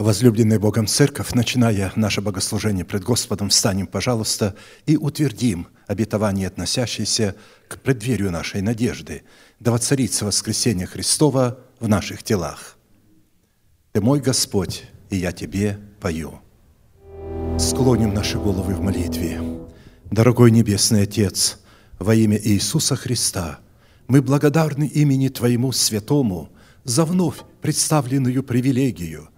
Возлюбленная Богом Церковь, начиная наше богослужение пред Господом, встанем, пожалуйста, и утвердим обетование, относящееся к преддверию нашей надежды, да воцарится воскресение Христова в наших телах. Ты мой Господь, и я Тебе пою. Склоним наши головы в молитве. Дорогой Небесный Отец, во имя Иисуса Христа, мы благодарны имени Твоему святому за вновь представленную привилегию –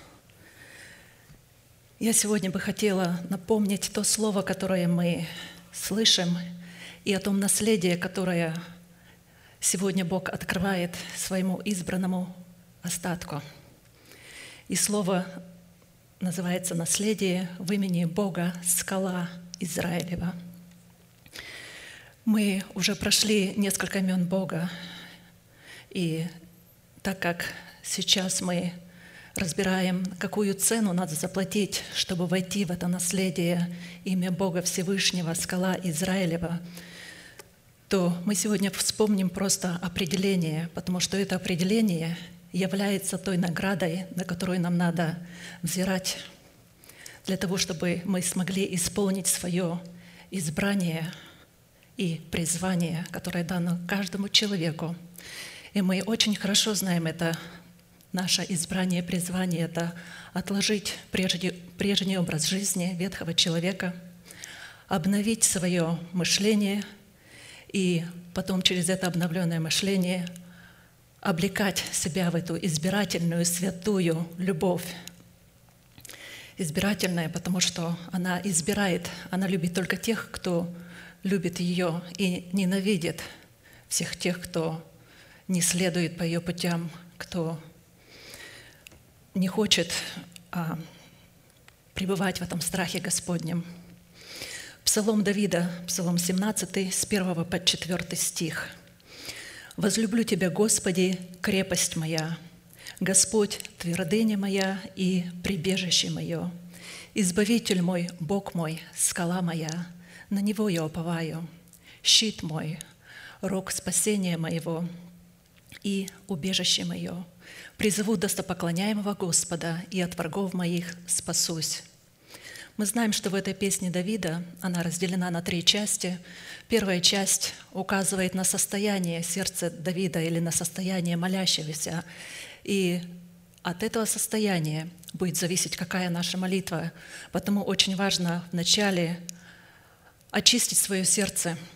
я сегодня бы хотела напомнить то слово, которое мы слышим, и о том наследии, которое сегодня Бог открывает своему избранному остатку. И слово называется «Наследие в имени Бога, скала Израилева». Мы уже прошли несколько имен Бога, и так как сейчас мы разбираем, какую цену надо заплатить, чтобы войти в это наследие имя Бога Всевышнего, скала Израилева, то мы сегодня вспомним просто определение, потому что это определение является той наградой, на которую нам надо взирать для того, чтобы мы смогли исполнить свое избрание и призвание, которое дано каждому человеку. И мы очень хорошо знаем это Наше избрание, призвание – это отложить прежде, прежний образ жизни ветхого человека, обновить свое мышление и потом через это обновленное мышление облекать себя в эту избирательную, святую любовь. Избирательная, потому что она избирает, она любит только тех, кто любит ее и ненавидит всех тех, кто не следует по ее путям, кто не хочет а, пребывать в этом страхе Господнем. Псалом Давида, Псалом 17, с 1 по 4 стих. «Возлюблю Тебя, Господи, крепость моя, Господь, твердыня моя и прибежище мое, Избавитель мой, Бог мой, скала моя, на Него я уповаю, щит мой, рог спасения моего и убежище мое, Призову достопоклоняемого Господа, и от врагов моих спасусь. Мы знаем, что в этой песне Давида она разделена на три части. Первая часть указывает на состояние сердца Давида или на состояние молящегося. И от этого состояния будет зависеть, какая наша молитва. Потому очень важно вначале очистить свое сердце –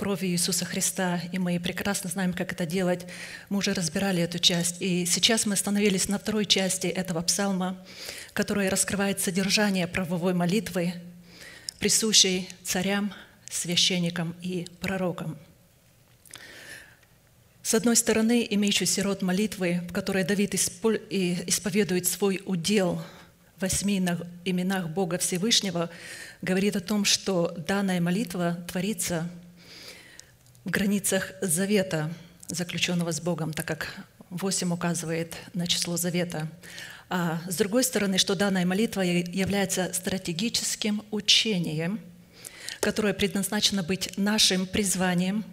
кровью Иисуса Христа, и мы прекрасно знаем, как это делать. Мы уже разбирали эту часть. И сейчас мы остановились на второй части этого псалма, которая раскрывает содержание правовой молитвы, присущей царям, священникам и пророкам. С одной стороны, имеющийся род молитвы, в которой Давид исповедует свой удел в восьми именах Бога Всевышнего, говорит о том, что данная молитва творится – в границах завета, заключенного с Богом, так как 8 указывает на число завета. А с другой стороны, что данная молитва является стратегическим учением, которое предназначено быть нашим призванием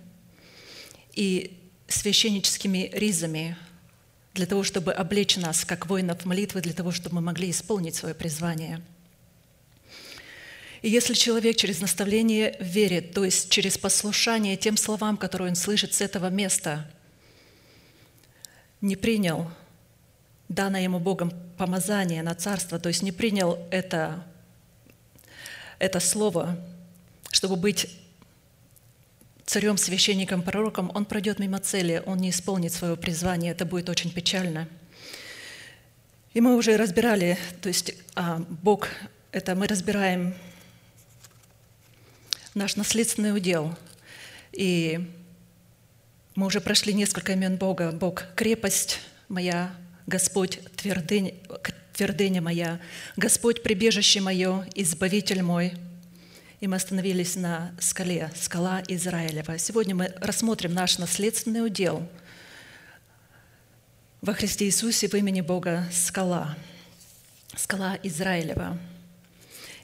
и священническими ризами для того, чтобы облечь нас как воинов молитвы, для того, чтобы мы могли исполнить свое призвание. И если человек через наставление верит, то есть через послушание тем словам, которые он слышит с этого места, не принял данное ему Богом помазание на царство, то есть не принял это, это слово, чтобы быть царем, священником, пророком, он пройдет мимо цели, он не исполнит свое призвание, это будет очень печально. И мы уже разбирали, то есть а, Бог, это мы разбираем наш наследственный удел. И мы уже прошли несколько имен Бога. Бог – крепость моя, Господь – твердынь, твердыня моя, Господь – прибежище мое, избавитель мой – и мы остановились на скале, скала Израилева. Сегодня мы рассмотрим наш наследственный удел во Христе Иисусе в имени Бога скала, скала Израилева.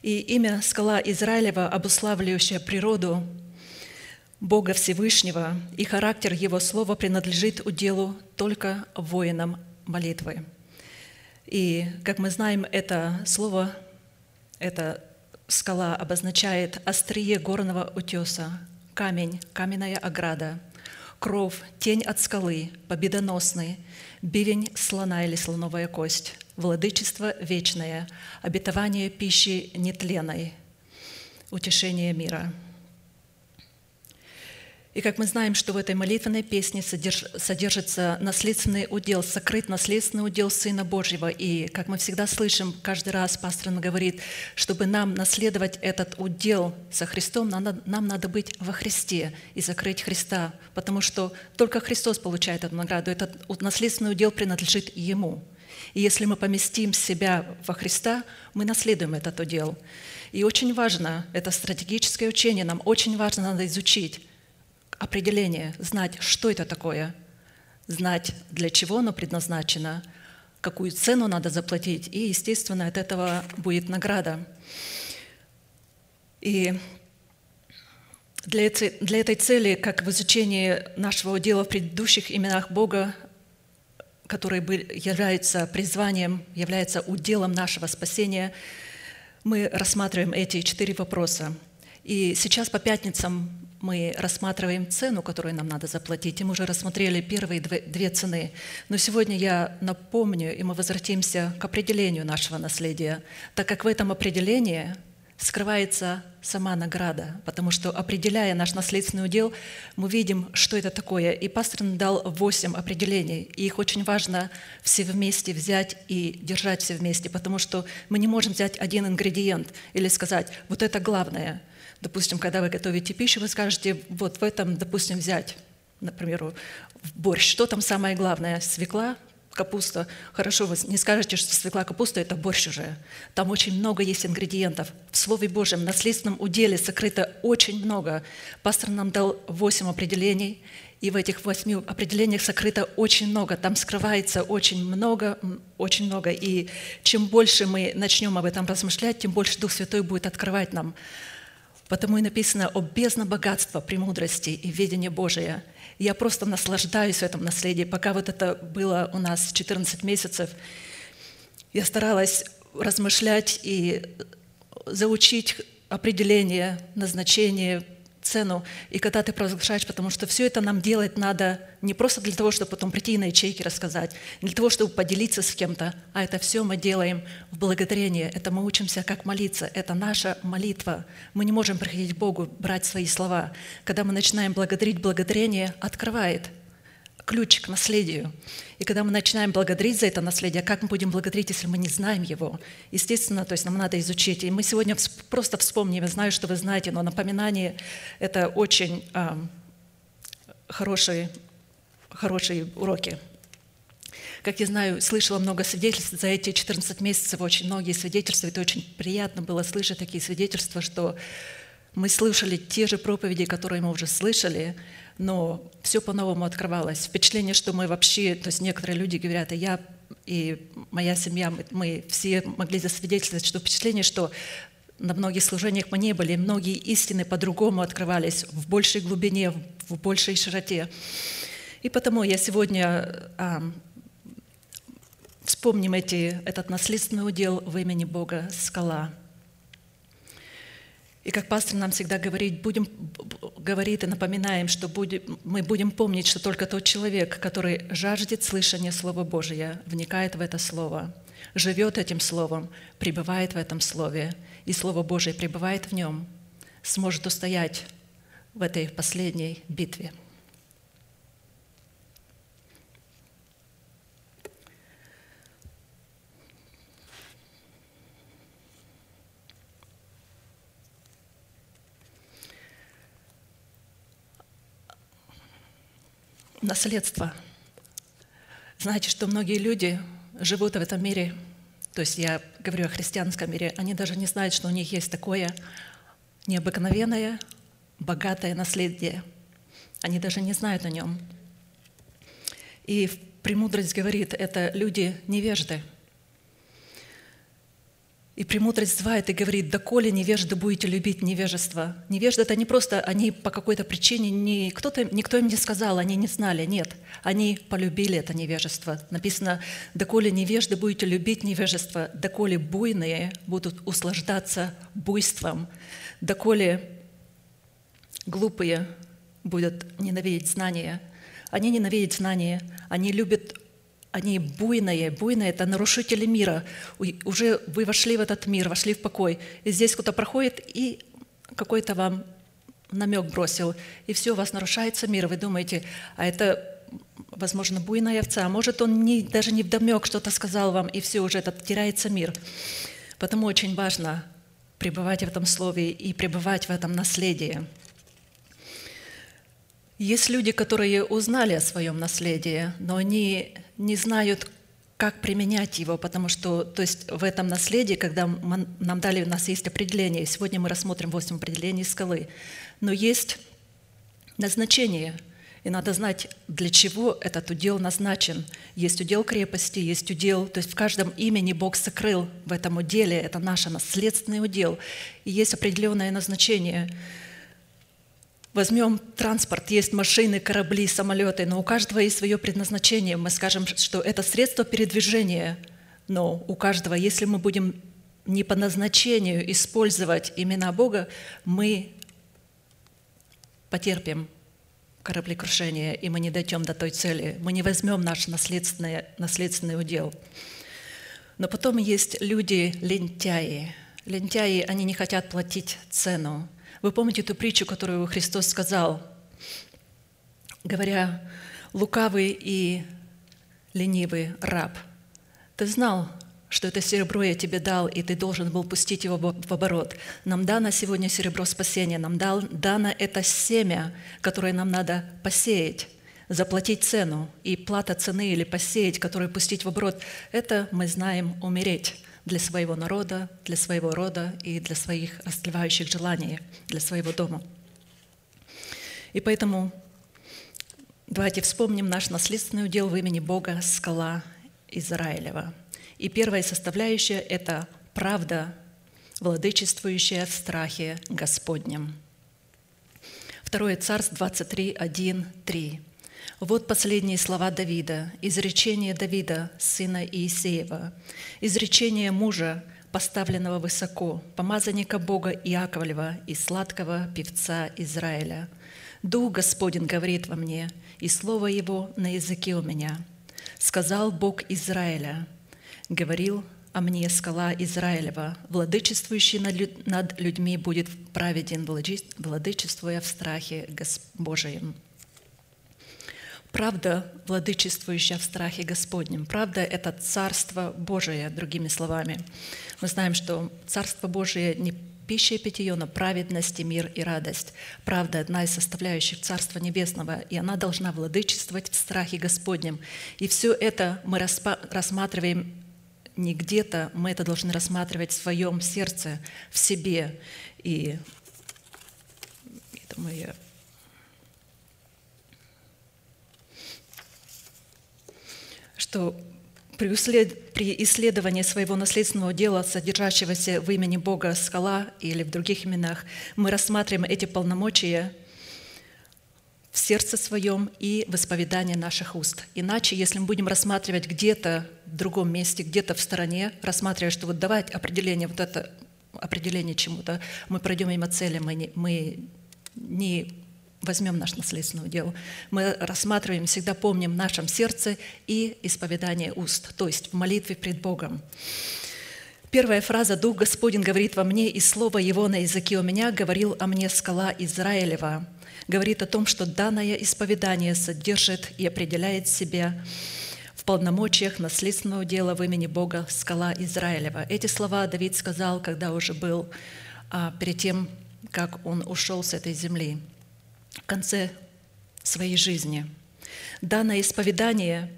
И имя скала Израилева, обуславливающее природу Бога Всевышнего и характер Его Слова принадлежит уделу только воинам молитвы. И, как мы знаем, это слово, это скала обозначает острие горного утеса, камень, каменная ограда, кров, тень от скалы, победоносный, бивень слона или слоновая кость, владычество вечное, обетование пищи нетленной, утешение мира – и как мы знаем, что в этой молитвенной песне содержится наследственный удел, сокрыт наследственный удел Сына Божьего. И как мы всегда слышим, каждый раз пастор говорит, чтобы нам наследовать этот удел со Христом, нам, нам надо быть во Христе и закрыть Христа, потому что только Христос получает эту награду. Этот наследственный удел принадлежит Ему. И если мы поместим себя во Христа, мы наследуем этот удел. И очень важно, это стратегическое учение, нам очень важно надо изучить, определение, знать, что это такое, знать, для чего оно предназначено, какую цену надо заплатить, и, естественно, от этого будет награда. И для этой, цели, как в изучении нашего дела в предыдущих именах Бога, которые являются призванием, являются уделом нашего спасения, мы рассматриваем эти четыре вопроса. И сейчас по пятницам мы рассматриваем цену, которую нам надо заплатить, и мы уже рассмотрели первые две цены. Но сегодня я напомню, и мы возвратимся к определению нашего наследия, так как в этом определении скрывается сама награда, потому что, определяя наш наследственный удел, мы видим, что это такое. И пастор дал восемь определений, и их очень важно все вместе взять и держать все вместе, потому что мы не можем взять один ингредиент или сказать, вот это главное – Допустим, когда вы готовите пищу, вы скажете, вот в этом, допустим, взять, например, борщ. Что там самое главное? Свекла, капуста. Хорошо, вы не скажете, что свекла, капуста – это борщ уже. Там очень много есть ингредиентов. В Слове Божьем, в наследственном уделе сокрыто очень много. Пастор нам дал восемь определений, и в этих восьми определениях сокрыто очень много. Там скрывается очень много, очень много. И чем больше мы начнем об этом размышлять, тем больше Дух Святой будет открывать нам Потому и написано о бездна богатства, премудрости и ведения Божия. Я просто наслаждаюсь в этом наследии. Пока вот это было у нас 14 месяцев, я старалась размышлять и заучить определение, назначение, цену, и когда ты провозглашаешь, потому что все это нам делать надо не просто для того, чтобы потом прийти на ячейки рассказать, не для того, чтобы поделиться с кем-то, а это все мы делаем в благодарение, это мы учимся, как молиться, это наша молитва. Мы не можем приходить к Богу, брать свои слова. Когда мы начинаем благодарить, благодарение открывает – ключ к наследию. И когда мы начинаем благодарить за это наследие, как мы будем благодарить, если мы не знаем его? Естественно, то есть нам надо изучить. И мы сегодня просто вспомним, я знаю, что вы знаете, но напоминание – это очень э, хорошие, хорошие уроки. Как я знаю, слышала много свидетельств за эти 14 месяцев, очень многие свидетельства. Это очень приятно было слышать такие свидетельства, что мы слышали те же проповеди, которые мы уже слышали, но все по-новому открывалось. Впечатление, что мы вообще, то есть некоторые люди говорят, я и моя семья, мы, мы все могли засвидетельствовать, что впечатление, что на многих служениях мы не были, многие истины по-другому открывались, в большей глубине, в большей широте. И потому я сегодня а, вспомним эти, этот наследственный удел в имени Бога «Скала». И как пастор нам всегда говорит, будем, говорит и напоминаем, что будем, мы будем помнить, что только тот человек, который жаждет слышания Слова Божия, вникает в это Слово, живет этим Словом, пребывает в этом Слове, и Слово Божие пребывает в нем, сможет устоять в этой последней битве – наследство. Знаете, что многие люди живут в этом мире, то есть я говорю о христианском мире, они даже не знают, что у них есть такое необыкновенное, богатое наследие. Они даже не знают о нем. И премудрость говорит, это люди невежды – и премудрость звает и говорит, доколе невежды будете любить невежество. Невежды – это не просто они по какой-то причине, не, кто-то, никто им не сказал, они не знали, нет. Они полюбили это невежество. Написано, доколе невежды будете любить невежество, доколе буйные будут услаждаться буйством, доколе глупые будут ненавидеть знания. Они ненавидят знания, они любят они буйные. Буйные – это нарушители мира. Уже вы вошли в этот мир, вошли в покой. И здесь кто-то проходит и какой-то вам намек бросил, и все, у вас нарушается мир. Вы думаете, а это, возможно, буйная овца. А может, он не, даже не вдомек что-то сказал вам, и все, уже этот теряется мир. Потому очень важно пребывать в этом слове и пребывать в этом наследии – есть люди, которые узнали о своем наследии, но они не знают, как применять его, потому что то есть в этом наследии, когда нам дали, у нас есть определение, сегодня мы рассмотрим 8 определений скалы, но есть назначение, и надо знать, для чего этот удел назначен. Есть удел крепости, есть удел, то есть в каждом имени Бог сокрыл в этом уделе, это наш наследственный удел, и есть определенное назначение – Возьмем транспорт, есть машины, корабли, самолеты, но у каждого есть свое предназначение. Мы скажем, что это средство передвижения, но у каждого, если мы будем не по назначению использовать имена Бога, мы потерпим кораблекрушение, и мы не дойдем до той цели. Мы не возьмем наш наследственный, наследственный удел. Но потом есть люди-лентяи. Лентяи, они не хотят платить цену. Вы помните эту притчу, которую Христос сказал, говоря, лукавый и ленивый раб, ты знал, что это серебро я тебе дал, и ты должен был пустить его в оборот. Нам дано сегодня серебро спасения, нам дано это семя, которое нам надо посеять, заплатить цену. И плата цены или посеять, которую пустить в оборот, это мы знаем умереть для своего народа, для своего рода и для своих растлевающих желаний, для своего дома. И поэтому давайте вспомним наш наследственный удел в имени Бога, скала Израилева. И первая составляющая – это правда, владычествующая в страхе Господнем. Второе Царств 23, 1, 3. Вот последние слова Давида, изречение Давида, сына Иисеева, изречение мужа, поставленного высоко, помазанника Бога Иаковлева и сладкого певца Израиля. «Дух Господень говорит во мне, и слово Его на языке у меня. Сказал Бог Израиля, говорил о мне скала Израилева, владычествующий над людьми будет праведен, владычествуя в страхе Божием». Правда, владычествующая в страхе Господнем. Правда – это Царство Божие, другими словами. Мы знаем, что Царство Божие не пища и питье, но праведность и мир и радость. Правда – одна из составляющих Царства Небесного, и она должна владычествовать в страхе Господнем. И все это мы рассматриваем не где-то, мы это должны рассматривать в своем сердце, в себе. И это мы что При исследовании своего наследственного дела, содержащегося в имени Бога скала или в других именах, мы рассматриваем эти полномочия в сердце своем и в исповедании наших уст. Иначе, если мы будем рассматривать где-то в другом месте, где-то в стороне, рассматривая, что вот давать определение, вот это определение чему-то, мы пройдем мимо цели, мы не, мы не возьмем наш наследственное дело. Мы рассматриваем, всегда помним в нашем сердце и исповедание уст, то есть в молитве пред Богом. Первая фраза «Дух Господень говорит во мне, и слово Его на языке у меня говорил о мне скала Израилева» говорит о том, что данное исповедание содержит и определяет себя в полномочиях наследственного дела в имени Бога скала Израилева. Эти слова Давид сказал, когда уже был а, перед тем, как он ушел с этой земли в конце своей жизни. Данное исповедание,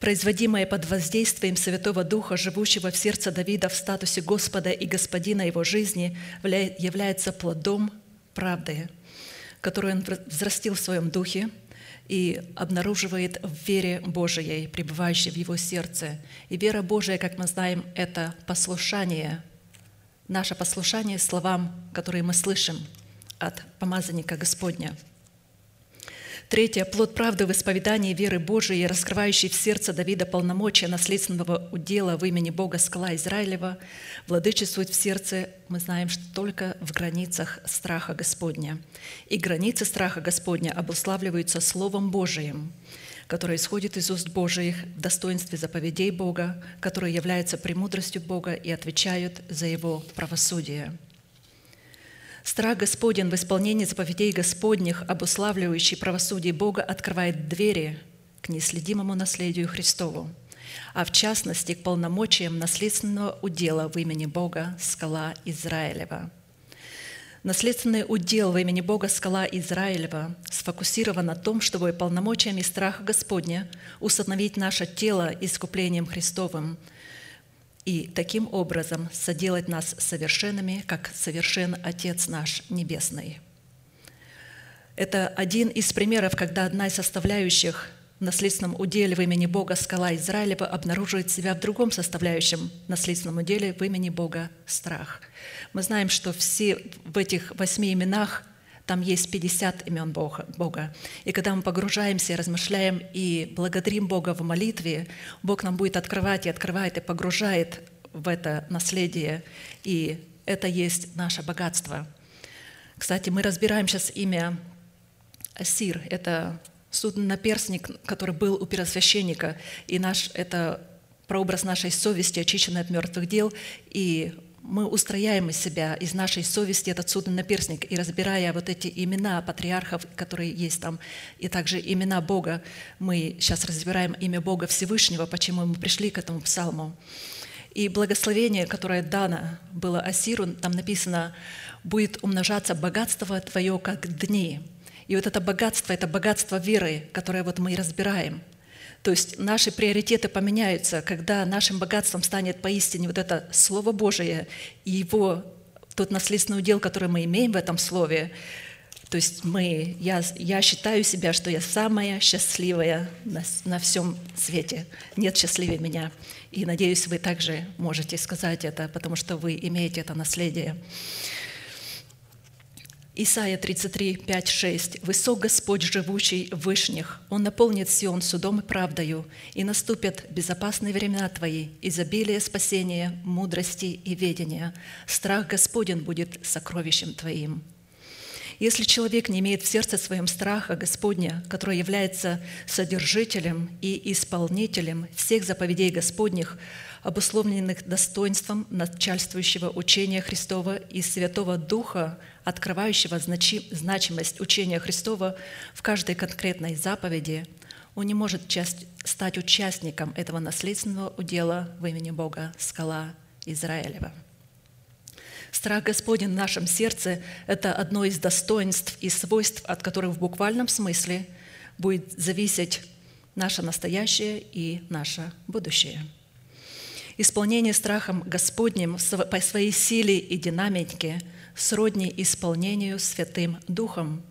производимое под воздействием Святого Духа, живущего в сердце Давида в статусе Господа и Господина его жизни, является плодом правды, которую он взрастил в своем духе и обнаруживает в вере Божией, пребывающей в его сердце. И вера Божия, как мы знаем, это послушание, наше послушание словам, которые мы слышим от помазанника Господня – Третье. Плод правды в исповедании веры Божией, раскрывающий в сердце Давида полномочия наследственного удела в имени Бога скала Израилева, владычествует в сердце, мы знаем, что только в границах страха Господня. И границы страха Господня обуславливаются Словом Божиим, которое исходит из уст Божиих в достоинстве заповедей Бога, которые являются премудростью Бога и отвечают за Его правосудие – Страх Господен в исполнении заповедей Господних, обуславливающий правосудие Бога, открывает двери к неследимому наследию Христову, а в частности к полномочиям наследственного удела в имени Бога скала Израилева. Наследственный удел в имени Бога скала Израилева сфокусирован на том, чтобы полномочиями страха Господня установить наше тело искуплением Христовым – и таким образом соделать нас совершенными, как совершен Отец наш Небесный. Это один из примеров, когда одна из составляющих в наследственном уделе в имени Бога скала Израилева обнаруживает себя в другом составляющем наследственном уделе в имени Бога страх. Мы знаем, что все в этих восьми именах там есть 50 имен Бога. И когда мы погружаемся, размышляем и благодарим Бога в молитве, Бог нам будет открывать и открывает, и погружает в это наследие. И это есть наше богатство. Кстати, мы разбираем сейчас имя Асир. Это судно-наперстник, который был у первосвященника. И наш, это прообраз нашей совести, очищенной от мертвых дел. И мы устрояем из себя, из нашей совести этот судный наперстник, и разбирая вот эти имена патриархов, которые есть там, и также имена Бога, мы сейчас разбираем имя Бога Всевышнего, почему мы пришли к этому псалму. И благословение, которое дано было Асиру, там написано, будет умножаться богатство твое, как дни. И вот это богатство, это богатство веры, которое вот мы и разбираем – то есть наши приоритеты поменяются, когда нашим богатством станет поистине вот это Слово Божие и его тот наследственный удел, который мы имеем в этом Слове. То есть мы, я, я считаю себя, что я самая счастливая на, на всем свете. Нет счастливее меня. И надеюсь, вы также можете сказать это, потому что вы имеете это наследие. Исайя 33, 5, 6. «Высок Господь, живущий в вышних, Он наполнит Сион судом и правдою, и наступят безопасные времена Твои, изобилие спасения, мудрости и ведения. Страх Господен будет сокровищем Твоим». Если человек не имеет в сердце своем страха Господня, который является содержителем и исполнителем всех заповедей Господних, обусловленных достоинством начальствующего учения Христова и Святого Духа, открывающего значи, значимость учения Христова в каждой конкретной заповеди, он не может стать участником этого наследственного удела в имени Бога, скала Израилева. Страх Господень в нашем сердце – это одно из достоинств и свойств, от которых в буквальном смысле будет зависеть наше настоящее и наше будущее – Исполнение страхом Господним по своей силе и динамике сродни исполнению Святым Духом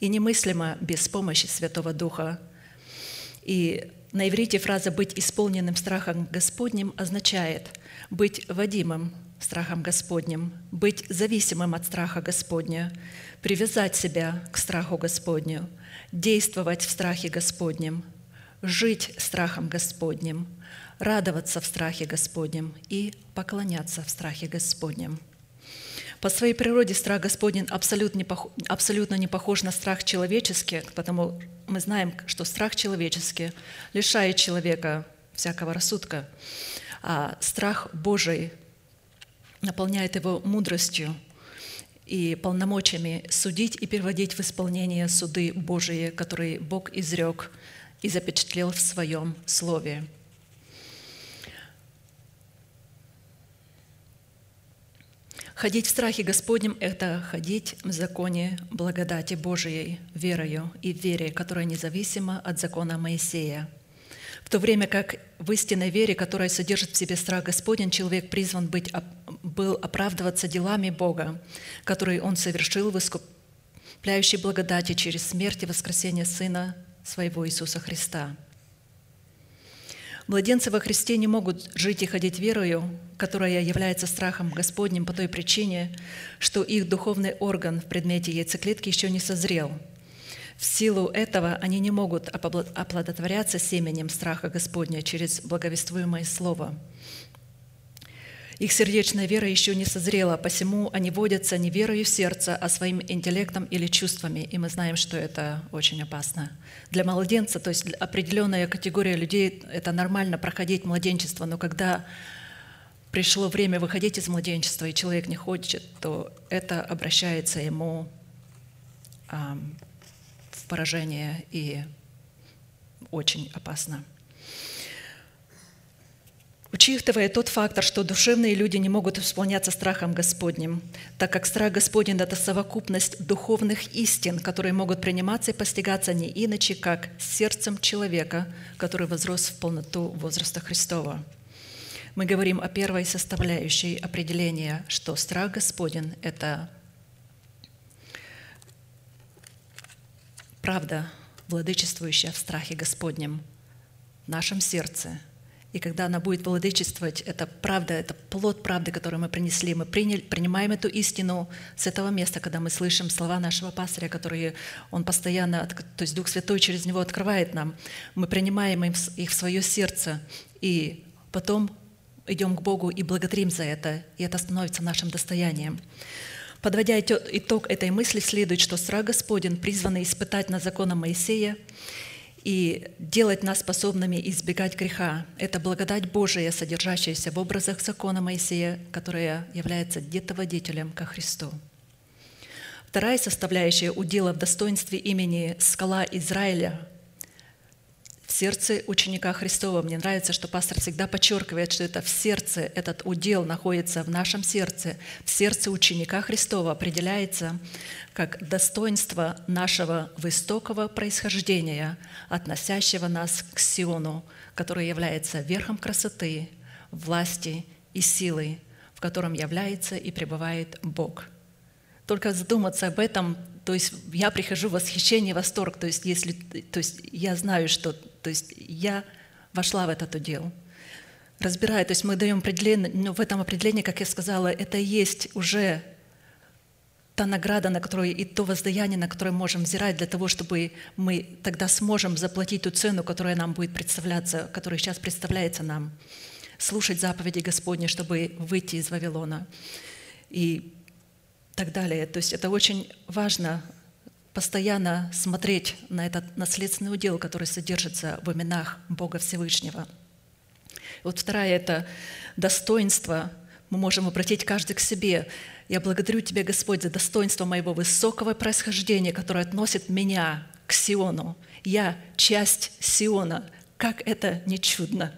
и немыслимо без помощи Святого Духа. И На иврите фраза «быть исполненным страхом Господним» означает быть водимым страхом Господним, быть зависимым от страха Господня, привязать себя к страху Господню, действовать в страхе Господнем, жить страхом Господним, радоваться в страхе Господнем и поклоняться в страхе Господнем. По своей природе страх Господень абсолютно не, абсолютно не похож на страх человеческий, потому мы знаем, что страх человеческий лишает человека всякого рассудка, а страх Божий наполняет его мудростью и полномочиями судить и переводить в исполнение суды Божии, которые Бог изрек и запечатлел в Своем Слове. Ходить в страхе Господнем – это ходить в законе благодати Божией, верою и вере, которая независима от закона Моисея – в то время как в истинной вере, которая содержит в себе страх Господень, человек призван быть, был оправдываться делами Бога, которые Он совершил в искупляющей благодати через смерть и воскресение Сына Своего Иисуса Христа. Младенцы во Христе не могут жить и ходить верою, которая является страхом Господним по той причине, что их духовный орган в предмете яйцеклетки еще не созрел – в силу этого они не могут оплодотворяться семенем страха Господня через благовествуемое Слово. Их сердечная вера еще не созрела, посему они водятся не верою в сердце, а своим интеллектом или чувствами. И мы знаем, что это очень опасно. Для младенца, то есть определенная категория людей, это нормально проходить младенчество, но когда пришло время выходить из младенчества, и человек не хочет, то это обращается ему поражение и очень опасно. Учитывая тот фактор, что душевные люди не могут исполняться страхом Господним, так как страх Господень – это совокупность духовных истин, которые могут приниматься и постигаться не иначе, как сердцем человека, который возрос в полноту возраста Христова. Мы говорим о первой составляющей определения, что страх Господень – это правда, владычествующая в страхе Господнем в нашем сердце. И когда она будет владычествовать, это правда, это плод правды, который мы принесли. Мы приняли, принимаем эту истину с этого места, когда мы слышим слова нашего пастыря, которые он постоянно, то есть Дух Святой через него открывает нам. Мы принимаем их в свое сердце, и потом идем к Богу и благодарим за это, и это становится нашим достоянием. Подводя итог этой мысли, следует, что страх Господень призван испытать на законом Моисея и делать нас способными избегать греха. Это благодать Божия, содержащаяся в образах закона Моисея, которая является детоводителем ко Христу. Вторая составляющая удела в достоинстве имени «Скала Израиля» в сердце ученика Христова. Мне нравится, что пастор всегда подчеркивает, что это в сердце, этот удел находится в нашем сердце, в сердце ученика Христова определяется как достоинство нашего высокого происхождения, относящего нас к Сиону, который является верхом красоты, власти и силы, в котором является и пребывает Бог. Только задуматься об этом то есть я прихожу в восхищение, восторг. То есть, если, то есть я знаю, что то есть я вошла в этот удел. Разбирая, то есть мы даем определение, но в этом определении, как я сказала, это есть уже та награда, на которую и то воздаяние, на которое можем взирать для того, чтобы мы тогда сможем заплатить ту цену, которая нам будет представляться, которая сейчас представляется нам. Слушать заповеди Господни, чтобы выйти из Вавилона. И так далее. То есть это очень важно постоянно смотреть на этот наследственный удел, который содержится в именах Бога Всевышнего. Вот вторая – это достоинство. Мы можем обратить каждый к себе. Я благодарю Тебя, Господь, за достоинство моего высокого происхождения, которое относит меня к Сиону. Я часть Сиона. Как это не чудно!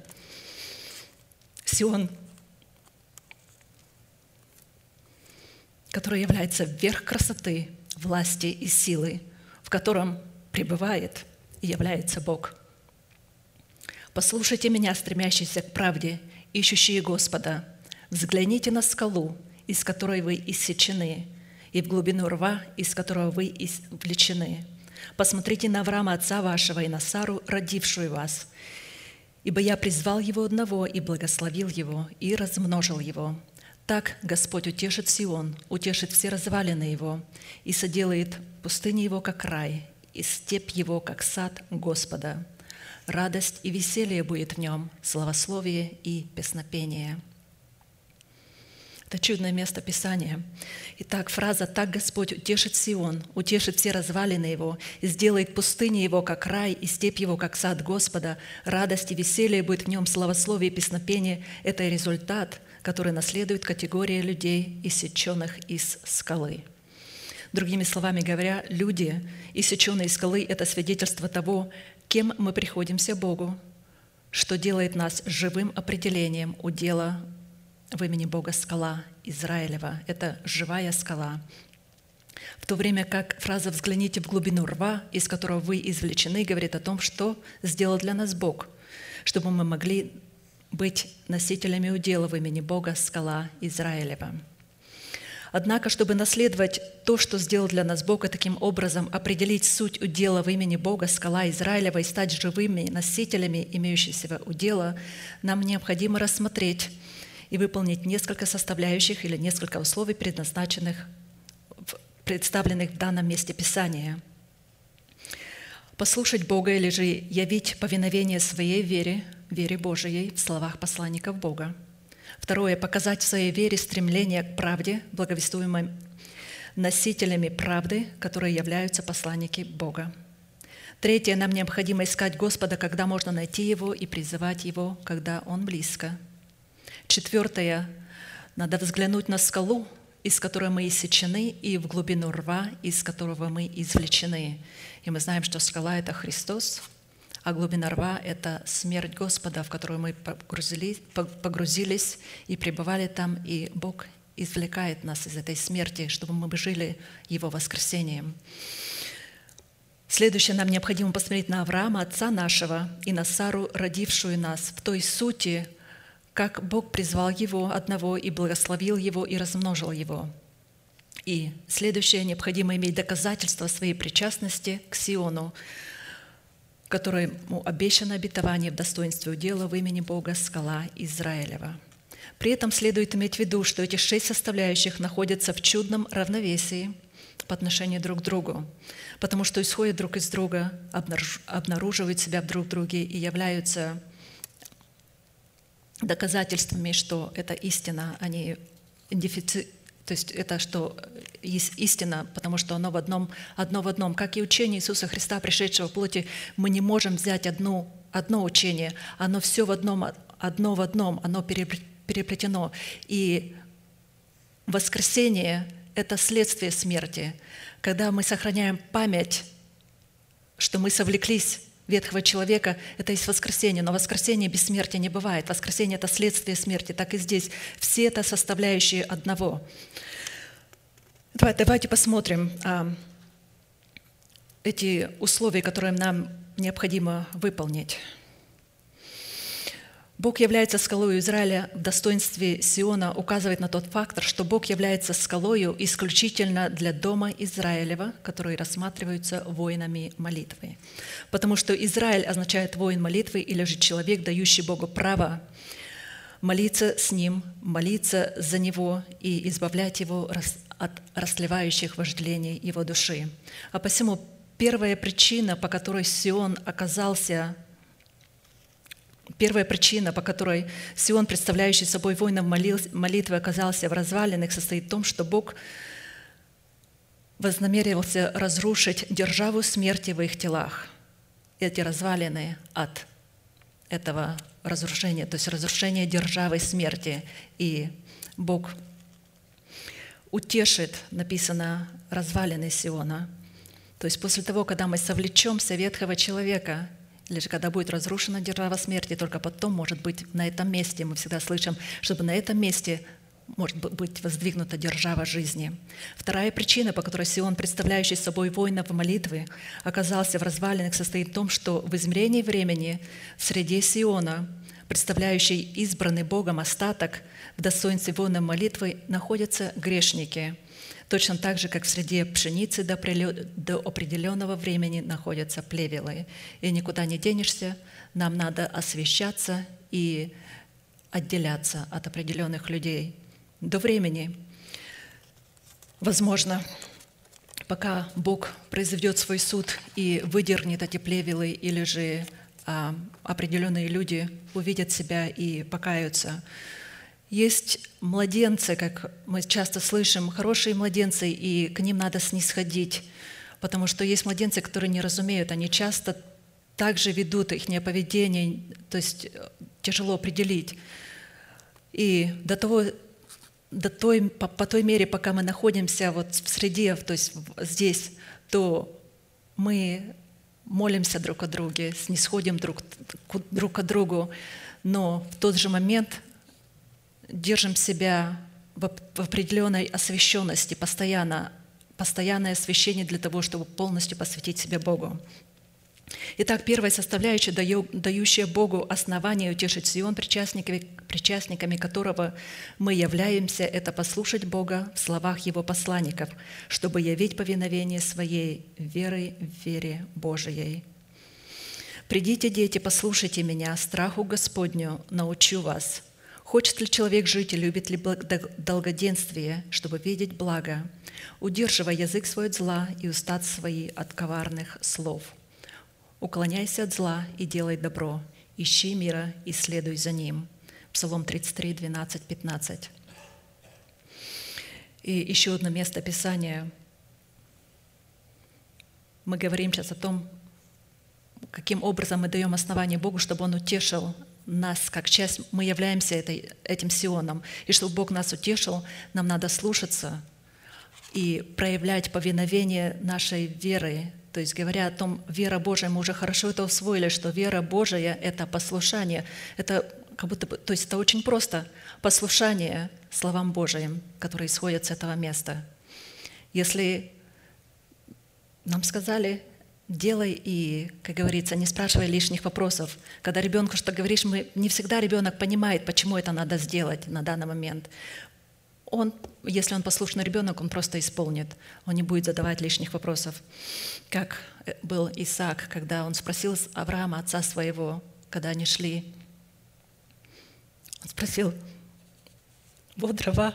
Сион который является верх красоты, власти и силы, в котором пребывает и является Бог. Послушайте меня, стремящиеся к правде, ищущие Господа. Взгляните на скалу, из которой вы иссечены, и в глубину рва, из которого вы извлечены. Посмотрите на Авраама, отца вашего, и на Сару, родившую вас, Ибо я призвал его одного и благословил его, и размножил его. Так Господь утешит Сион, утешит все развалины его, и соделает пустыни его, как рай, и степь его, как сад Господа. Радость и веселье будет в нем, славословие и песнопение». Это чудное место Писания. Итак, фраза «Так Господь утешит Сион, утешит все развалины его, и сделает пустыни его, как рай, и степь его, как сад Господа. Радость и веселье будет в нем, славословие и песнопение» – это результат, который наследует категория людей, иссеченных из скалы. Другими словами говоря, люди, иссеченные из скалы – это свидетельство того, кем мы приходимся Богу, что делает нас живым определением удела в имени Бога скала Израилева. Это живая скала. В то время как фраза «взгляните в глубину рва, из которого вы извлечены» говорит о том, что сделал для нас Бог, чтобы мы могли быть носителями удела в имени Бога скала Израилева. Однако, чтобы наследовать то, что сделал для нас Бог, и таким образом определить суть удела в имени Бога, скала Израилева, и стать живыми носителями имеющегося удела, нам необходимо рассмотреть и выполнить несколько составляющих или несколько условий, предназначенных, представленных в данном месте Писания. Послушать Бога или же явить повиновение своей вере, вере Божией в словах посланников Бога. Второе – показать в своей вере стремление к правде, благовествуемой носителями правды, которые являются посланники Бога. Третье – нам необходимо искать Господа, когда можно найти Его, и призывать Его, когда Он близко – Четвертое. Надо взглянуть на скалу, из которой мы иссечены, и в глубину рва, из которого мы извлечены. И мы знаем, что скала – это Христос, а глубина рва – это смерть Господа, в которую мы погрузились, погрузились и пребывали там, и Бог извлекает нас из этой смерти, чтобы мы жили Его воскресением. Следующее, нам необходимо посмотреть на Авраама, отца нашего, и на Сару, родившую нас, в той сути, как Бог призвал его одного и благословил его и размножил его. И следующее, необходимо иметь доказательство своей причастности к Сиону, которому обещано обетование в достоинстве удела в имени Бога скала Израилева. При этом следует иметь в виду, что эти шесть составляющих находятся в чудном равновесии по отношению друг к другу, потому что исходят друг из друга, обнаруживают себя в друг друге и являются доказательствами, что это истина, а не дефицит, то есть это что есть истина, потому что оно в одном, одно в одном. Как и учение Иисуса Христа, пришедшего в плоти, мы не можем взять одну, одно учение, оно все в одном, одно в одном, оно переплетено. И воскресение – это следствие смерти. Когда мы сохраняем память, что мы совлеклись ветхого человека – это есть воскресение, но воскресение без смерти не бывает. Воскресение – это следствие смерти, так и здесь. Все это составляющие одного. Давайте посмотрим а, эти условия, которые нам необходимо выполнить. Бог является скалой Израиля в достоинстве Сиона, указывает на тот фактор, что Бог является скалою исключительно для дома Израилева, которые рассматриваются воинами молитвы. Потому что Израиль означает воин молитвы или же человек, дающий Богу право молиться с Ним, молиться за Него и избавлять Его от расливающих вожделений Его души. А посему первая причина, по которой Сион оказался Первая причина, по которой Сион, представляющий собой воинов молитвы, оказался в развалинах, состоит в том, что Бог вознамерился разрушить державу смерти в их телах. Эти развалины от этого разрушения, то есть разрушение державы смерти. И Бог утешит, написано, развалины Сиона. То есть после того, когда мы совлечемся ветхого человека же когда будет разрушена держава смерти, только потом, может быть, на этом месте, мы всегда слышим, чтобы на этом месте может быть воздвигнута держава жизни. Вторая причина, по которой Сион, представляющий собой воинов молитвы, оказался в развалинах, состоит в том, что в измерении времени в среде Сиона, представляющий избранный Богом остаток в достоинстве воинов молитвы, находятся грешники. Точно так же, как в среде пшеницы до определенного времени находятся плевелы. И никуда не денешься, нам надо освещаться и отделяться от определенных людей до времени. Возможно, пока Бог произведет свой суд и выдернет эти плевелы, или же а, определенные люди увидят себя и покаются. Есть младенцы, как мы часто слышим, хорошие младенцы, и к ним надо снисходить, потому что есть младенцы, которые не разумеют, они часто также ведут их поведение, то есть э, тяжело определить. И до того, до той, по, по той мере, пока мы находимся вот в среде, то есть здесь, то мы молимся друг о друге, снисходим друг, друг к другу, но в тот же момент держим себя в, определенной освященности, постоянно, постоянное освящение для того, чтобы полностью посвятить себя Богу. Итак, первая составляющая, дающая Богу основание утешить Сион, причастниками, причастниками которого мы являемся, это послушать Бога в словах Его посланников, чтобы явить повиновение своей верой в вере Божией. «Придите, дети, послушайте меня, страху Господню научу вас. Хочет ли человек жить и любит ли долгоденствие, чтобы видеть благо, удерживая язык свой от зла и устат свои от коварных слов?» Уклоняйся от зла и делай добро, ищи мира и следуй за ним. Псалом 33, 12, 15. И еще одно место Писания. Мы говорим сейчас о том, каким образом мы даем основание Богу, чтобы Он утешил нас как часть, мы являемся этой, этим Сионом. И чтобы Бог нас утешил, нам надо слушаться и проявлять повиновение нашей веры то есть говоря о том, вера Божия, мы уже хорошо это усвоили, что вера Божия – это послушание. Это как будто бы, то есть это очень просто. Послушание словам Божиим, которые исходят с этого места. Если нам сказали, делай и, как говорится, не спрашивай лишних вопросов. Когда ребенку что говоришь, мы, не всегда ребенок понимает, почему это надо сделать на данный момент он, если он послушный ребенок, он просто исполнит. Он не будет задавать лишних вопросов. Как э, был Исаак, когда он спросил Авраама, отца своего, когда они шли. Он спросил, вот дрова,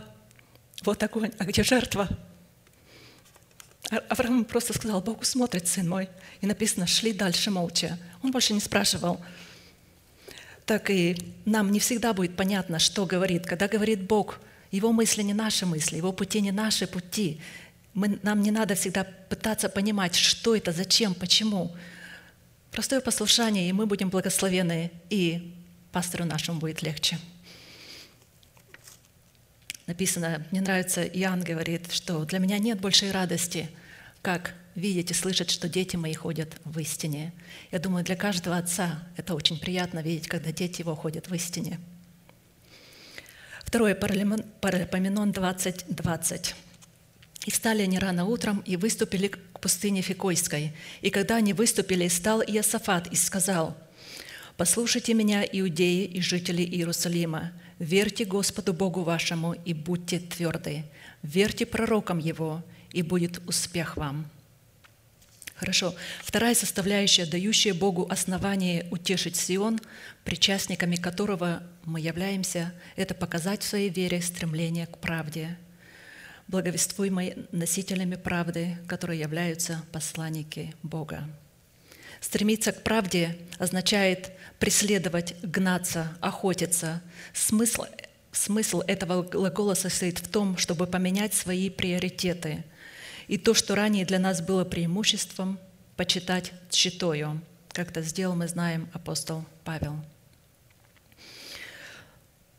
вот огонь, а где жертва? А Авраам просто сказал, Бог смотрит, сын мой. И написано, шли дальше молча. Он больше не спрашивал. Так и нам не всегда будет понятно, что говорит. Когда говорит Бог – его мысли не наши мысли, Его пути не наши пути. Мы, нам не надо всегда пытаться понимать, что это, зачем, почему. Простое послушание, и мы будем благословены, и пастору нашему будет легче. Написано, мне нравится, Иоанн говорит, что для меня нет большей радости, как видеть и слышать, что дети мои ходят в истине. Я думаю, для каждого отца это очень приятно видеть, когда дети его ходят в истине – Второе, Паралипоменон 20, 20. «И встали они рано утром и выступили к пустыне Фикойской. И когда они выступили, стал Иосафат и сказал, «Послушайте меня, иудеи и жители Иерусалима, верьте Господу Богу вашему и будьте тверды, верьте пророкам Его, и будет успех вам». Хорошо. Вторая составляющая, дающая Богу основание утешить Сион, причастниками которого мы являемся, это показать в своей вере стремление к правде, благовествуемой носителями правды, которые являются посланники Бога. Стремиться к правде означает преследовать, гнаться, охотиться. Смысл, смысл этого глагола состоит в том, чтобы поменять свои приоритеты – и то, что ранее для нас было преимуществом, почитать тщетою, как это сделал, мы знаем, апостол Павел.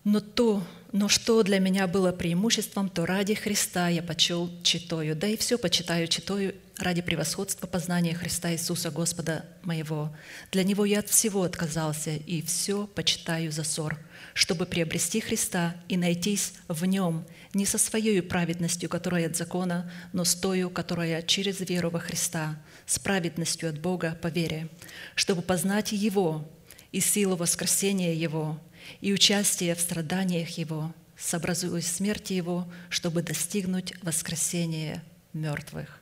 Но то, но что для меня было преимуществом, то ради Христа я почел читою, да и все почитаю читою ради превосходства познания Христа Иисуса Господа моего. Для Него я от всего отказался, и все почитаю за ссор, чтобы приобрести Христа и найтись в Нем не со своей праведностью, которая от закона, но с тою, которая через веру во Христа, с праведностью от Бога по вере, чтобы познать Его и силу воскресения Его, и участие в страданиях Его, сообразуясь смерти Его, чтобы достигнуть воскресения мертвых.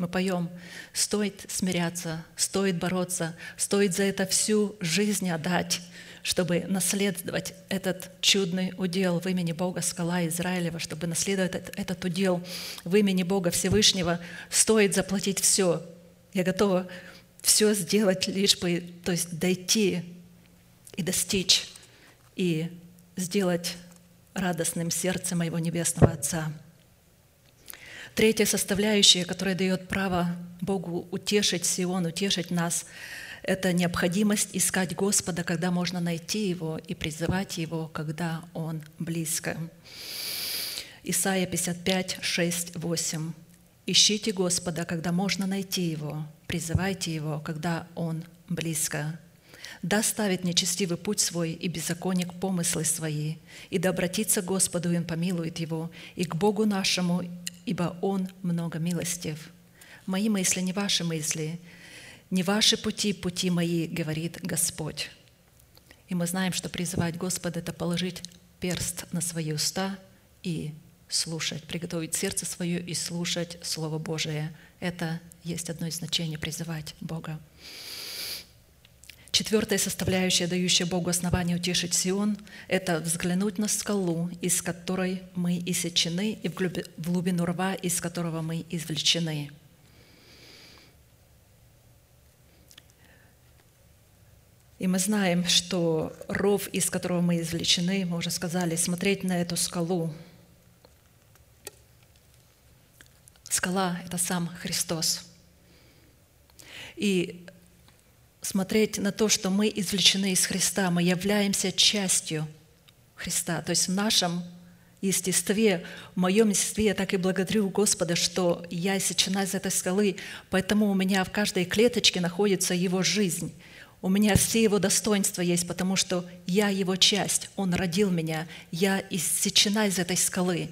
Мы поем, стоит смиряться, стоит бороться, стоит за это всю жизнь отдать, чтобы наследовать этот чудный удел в имени Бога Скала Израилева, чтобы наследовать этот, этот удел в имени Бога Всевышнего, стоит заплатить все. Я готова все сделать, лишь бы, то есть дойти и достичь, и сделать радостным сердце моего Небесного Отца. Третья составляющая, которая дает право Богу утешить Сион, утешить нас, это необходимость искать Господа, когда можно найти Его, и призывать Его, когда Он близко. Исайя 55, 6, 8. «Ищите Господа, когда можно найти Его, призывайте Его, когда Он близко. Да ставит нечестивый путь свой и беззаконник помыслы свои, и да обратится к Господу, и Он помилует его, и к Богу нашему, ибо Он много милостив. Мои мысли не ваши мысли, не ваши пути, пути мои, говорит Господь. И мы знаем, что призывать Господа – это положить перст на свои уста и слушать, приготовить сердце свое и слушать Слово Божие. Это есть одно из значений призывать Бога. Четвертая составляющая, дающая Богу основание утешить Сион, это взглянуть на скалу, из которой мы иссечены, и в глубину рва, из которого мы извлечены. И мы знаем, что ров, из которого мы извлечены, мы уже сказали, смотреть на эту скалу. Скала – это сам Христос. И смотреть на то, что мы извлечены из Христа, мы являемся частью Христа. То есть в нашем естестве, в моем естестве я так и благодарю Господа, что я сечена из этой скалы, поэтому у меня в каждой клеточке находится Его жизнь. У меня все Его достоинства есть, потому что я Его часть. Он родил меня, я иссечена из этой скалы.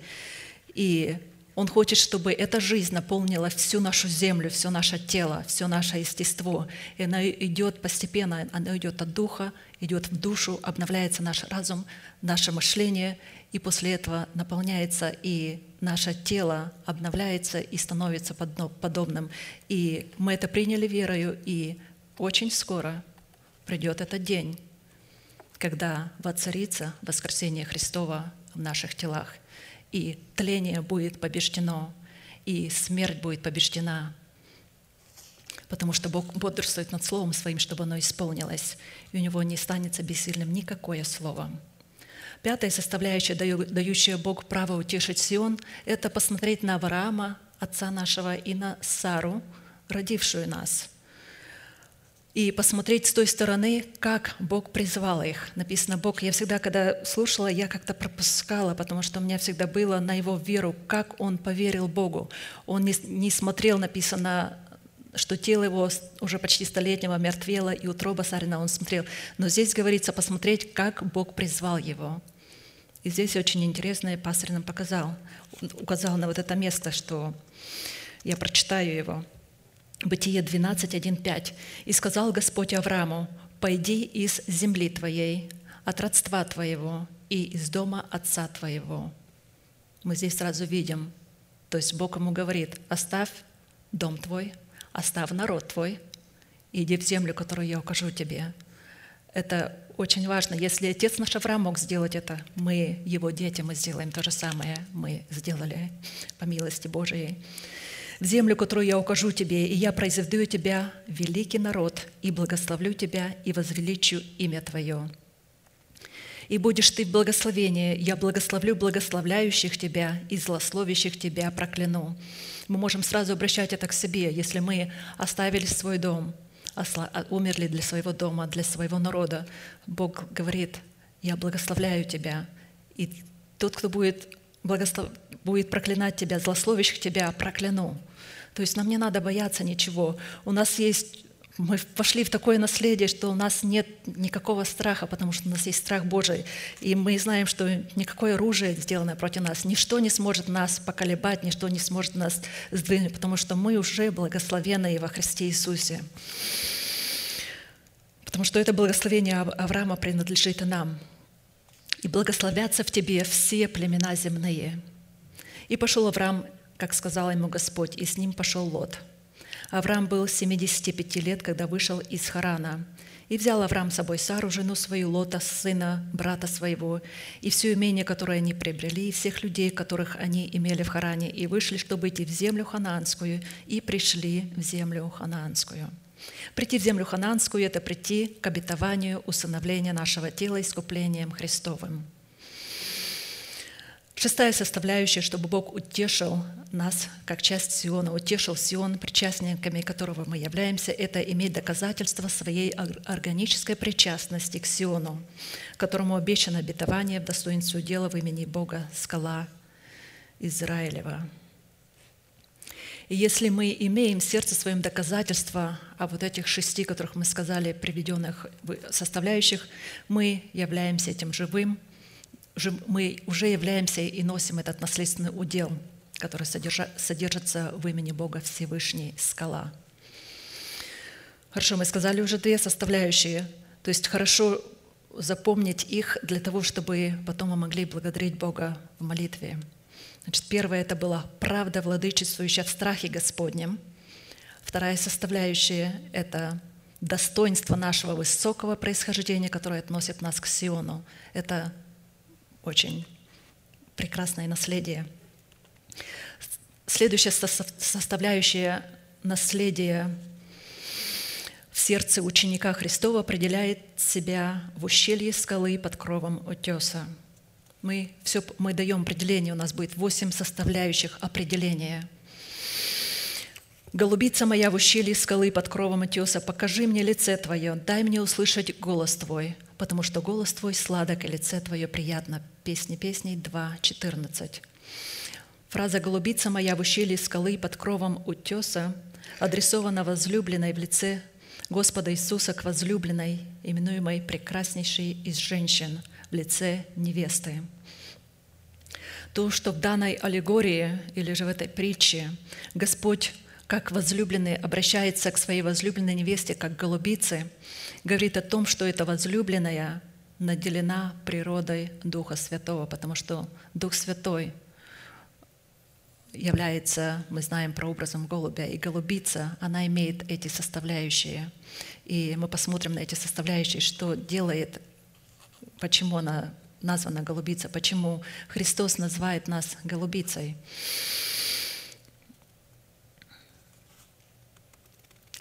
И он хочет, чтобы эта жизнь наполнила всю нашу землю, все наше тело, все наше естество. И она идет постепенно, она идет от духа, идет в душу, обновляется наш разум, наше мышление, и после этого наполняется и наше тело обновляется и становится подобным. И мы это приняли верою, и очень скоро придет этот день, когда воцарится воскресение Христова в наших телах – и тление будет побеждено, и смерть будет побеждена, потому что Бог бодрствует над Словом Своим, чтобы оно исполнилось, и у Него не станется бессильным никакое Слово. Пятая составляющая, дающая Бог право утешить Сион, это посмотреть на Авраама, отца нашего, и на Сару, родившую нас – и посмотреть с той стороны, как Бог призвал их. Написано Бог. Я всегда, когда слушала, я как-то пропускала, потому что у меня всегда было на его веру, как он поверил Богу. Он не, не смотрел, написано, что тело его уже почти столетнего мертвело, и утроба Сарина он смотрел. Но здесь говорится посмотреть, как Бог призвал его. И здесь очень интересно, и пастор нам показал, указал на вот это место, что я прочитаю его – Бытие 12, 1, 5. «И сказал Господь Аврааму, «Пойди из земли твоей, от родства твоего и из дома отца твоего». Мы здесь сразу видим, то есть Бог ему говорит, «Оставь дом твой, оставь народ твой, иди в землю, которую я укажу тебе». Это очень важно. Если отец наш Авраам мог сделать это, мы, его дети, мы сделаем то же самое. Мы сделали по милости Божией в землю, которую я укажу тебе, и я произведу тебя великий народ, и благословлю тебя, и возвеличу имя твое. И будешь ты в благословении, я благословлю благословляющих тебя и злословящих тебя прокляну. Мы можем сразу обращать это к себе, если мы оставили свой дом, а, умерли для своего дома, для своего народа. Бог говорит, я благословляю тебя. И тот, кто будет, благослов... будет проклинать тебя, злословящих тебя, прокляну. То есть нам не надо бояться ничего. У нас есть мы вошли в такое наследие, что у нас нет никакого страха, потому что у нас есть страх Божий. И мы знаем, что никакое оружие, сделанное против нас, ничто не сможет нас поколебать, ничто не сможет нас сдвинуть, потому что мы уже благословенные во Христе Иисусе. Потому что это благословение Авраама принадлежит и нам. и благословятся в тебе все племена земные. И пошел Авраам, как сказал ему Господь, и с ним пошел Лот. Авраам был 75 лет, когда вышел из Харана – и взял Авраам с собой Сару, жену свою, Лота, сына, брата своего, и все имение, которое они приобрели, и всех людей, которых они имели в Харане, и вышли, чтобы идти в землю ханаанскую, и пришли в землю ханаанскую. Прийти в землю ханаанскую – это прийти к обетованию усыновления нашего тела искуплением Христовым – Шестая составляющая, чтобы Бог утешил нас, как часть Сиона, утешил Сион, причастниками которого мы являемся, это иметь доказательство своей органической причастности к Сиону, которому обещано обетование в достоинстве дела в имени Бога, скала Израилева. И если мы имеем в сердце своем доказательства о вот этих шести, которых мы сказали, приведенных составляющих, мы являемся этим живым мы уже являемся и носим этот наследственный удел, который содержится в имени Бога Всевышний, скала. Хорошо, мы сказали уже две составляющие. То есть хорошо запомнить их для того, чтобы потом мы могли благодарить Бога в молитве. Значит, первое это была правда, владычествующая в страхе Господнем. Вторая составляющая – это достоинство нашего высокого происхождения, которое относит нас к Сиону. Это очень прекрасное наследие. Следующая составляющая наследия в сердце ученика Христова определяет себя в ущелье скалы под кровом утеса. Мы, все, мы даем определение, у нас будет восемь составляющих определения. «Голубица моя в ущелье скалы под кровом утеса, покажи мне лице Твое, дай мне услышать голос Твой, потому что голос Твой сладок, и лице Твое приятно». Песни песней 2.14. Фраза «Голубица моя в ущелье скалы под кровом утеса» адресована возлюбленной в лице Господа Иисуса к возлюбленной, именуемой прекраснейшей из женщин в лице невесты. То, что в данной аллегории или же в этой притче Господь как возлюбленный обращается к своей возлюбленной невесте, как голубице, говорит о том, что эта возлюбленная наделена природой Духа Святого, потому что Дух Святой является, мы знаем про образом голубя, и голубица, она имеет эти составляющие. И мы посмотрим на эти составляющие, что делает, почему она названа голубица, почему Христос называет нас голубицей.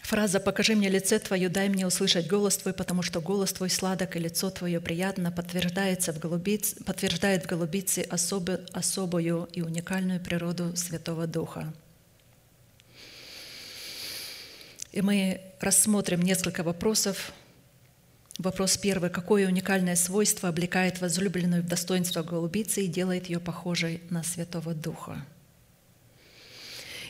Фраза «покажи мне лице Твое, дай мне услышать голос Твой, потому что голос Твой сладок и лицо Твое приятно» подтверждается в голубице, подтверждает в голубице особо, особую и уникальную природу Святого Духа. И мы рассмотрим несколько вопросов. Вопрос первый. Какое уникальное свойство облекает возлюбленную в достоинство голубицы и делает ее похожей на Святого Духа?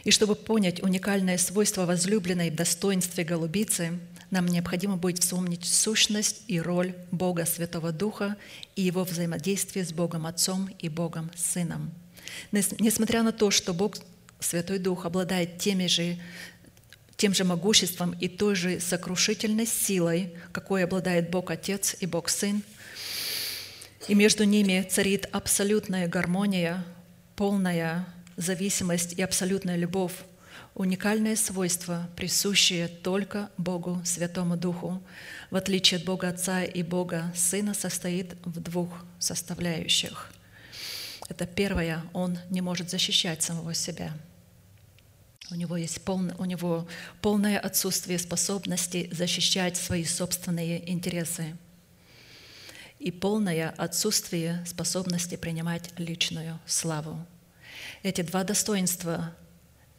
И чтобы понять уникальное свойство возлюбленной в достоинстве голубицы, нам необходимо будет вспомнить сущность и роль Бога Святого Духа и его взаимодействие с Богом Отцом и Богом Сыном. Несмотря на то, что Бог Святой Дух обладает теми же тем же могуществом и той же сокрушительной силой, какой обладает Бог Отец и Бог Сын, и между ними царит абсолютная гармония, полная зависимость и абсолютная любовь – уникальное свойство, присущее только Богу Святому Духу, в отличие от Бога Отца и Бога Сына, состоит в двух составляющих. Это первое, он не может защищать самого себя. У него есть полное, у него полное отсутствие способности защищать свои собственные интересы и полное отсутствие способности принимать личную славу. Эти два достоинства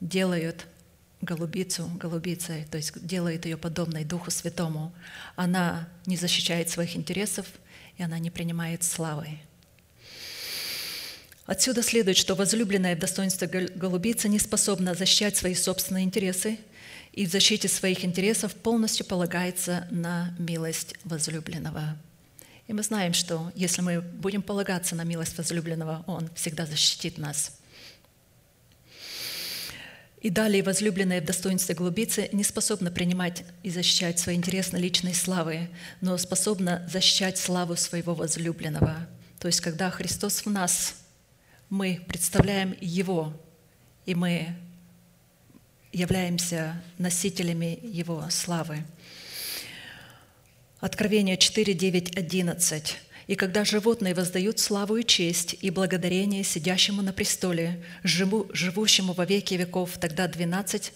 делают голубицу голубицей, то есть делает ее подобной Духу Святому. Она не защищает своих интересов, и она не принимает славы. Отсюда следует, что возлюбленная в достоинстве голубица не способна защищать свои собственные интересы, и в защите своих интересов полностью полагается на милость возлюбленного. И мы знаем, что если мы будем полагаться на милость возлюбленного, Он всегда защитит нас – и далее возлюбленная в достоинстве голубицы не способна принимать и защищать свои интересы личной славы, но способна защищать славу своего возлюбленного. То есть, когда Христос в нас, мы представляем Его, и мы являемся носителями Его славы. Откровение 4, 9, 11. «И когда животные воздают славу и честь и благодарение сидящему на престоле, живу, живущему во веки веков, тогда двенадцать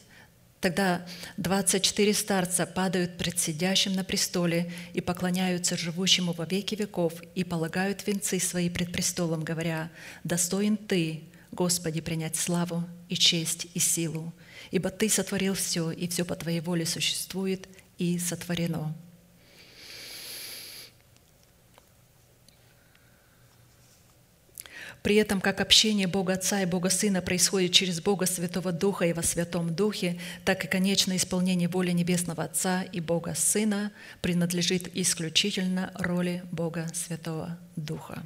Тогда двадцать четыре старца падают пред сидящим на престоле и поклоняются живущему во веки веков и полагают венцы свои пред престолом, говоря, «Достоин Ты, Господи, принять славу и честь и силу, ибо Ты сотворил все, и все по Твоей воле существует и сотворено». При этом, как общение Бога Отца и Бога Сына происходит через Бога Святого Духа и во Святом Духе, так и конечное исполнение воли Небесного Отца и Бога Сына принадлежит исключительно роли Бога Святого Духа.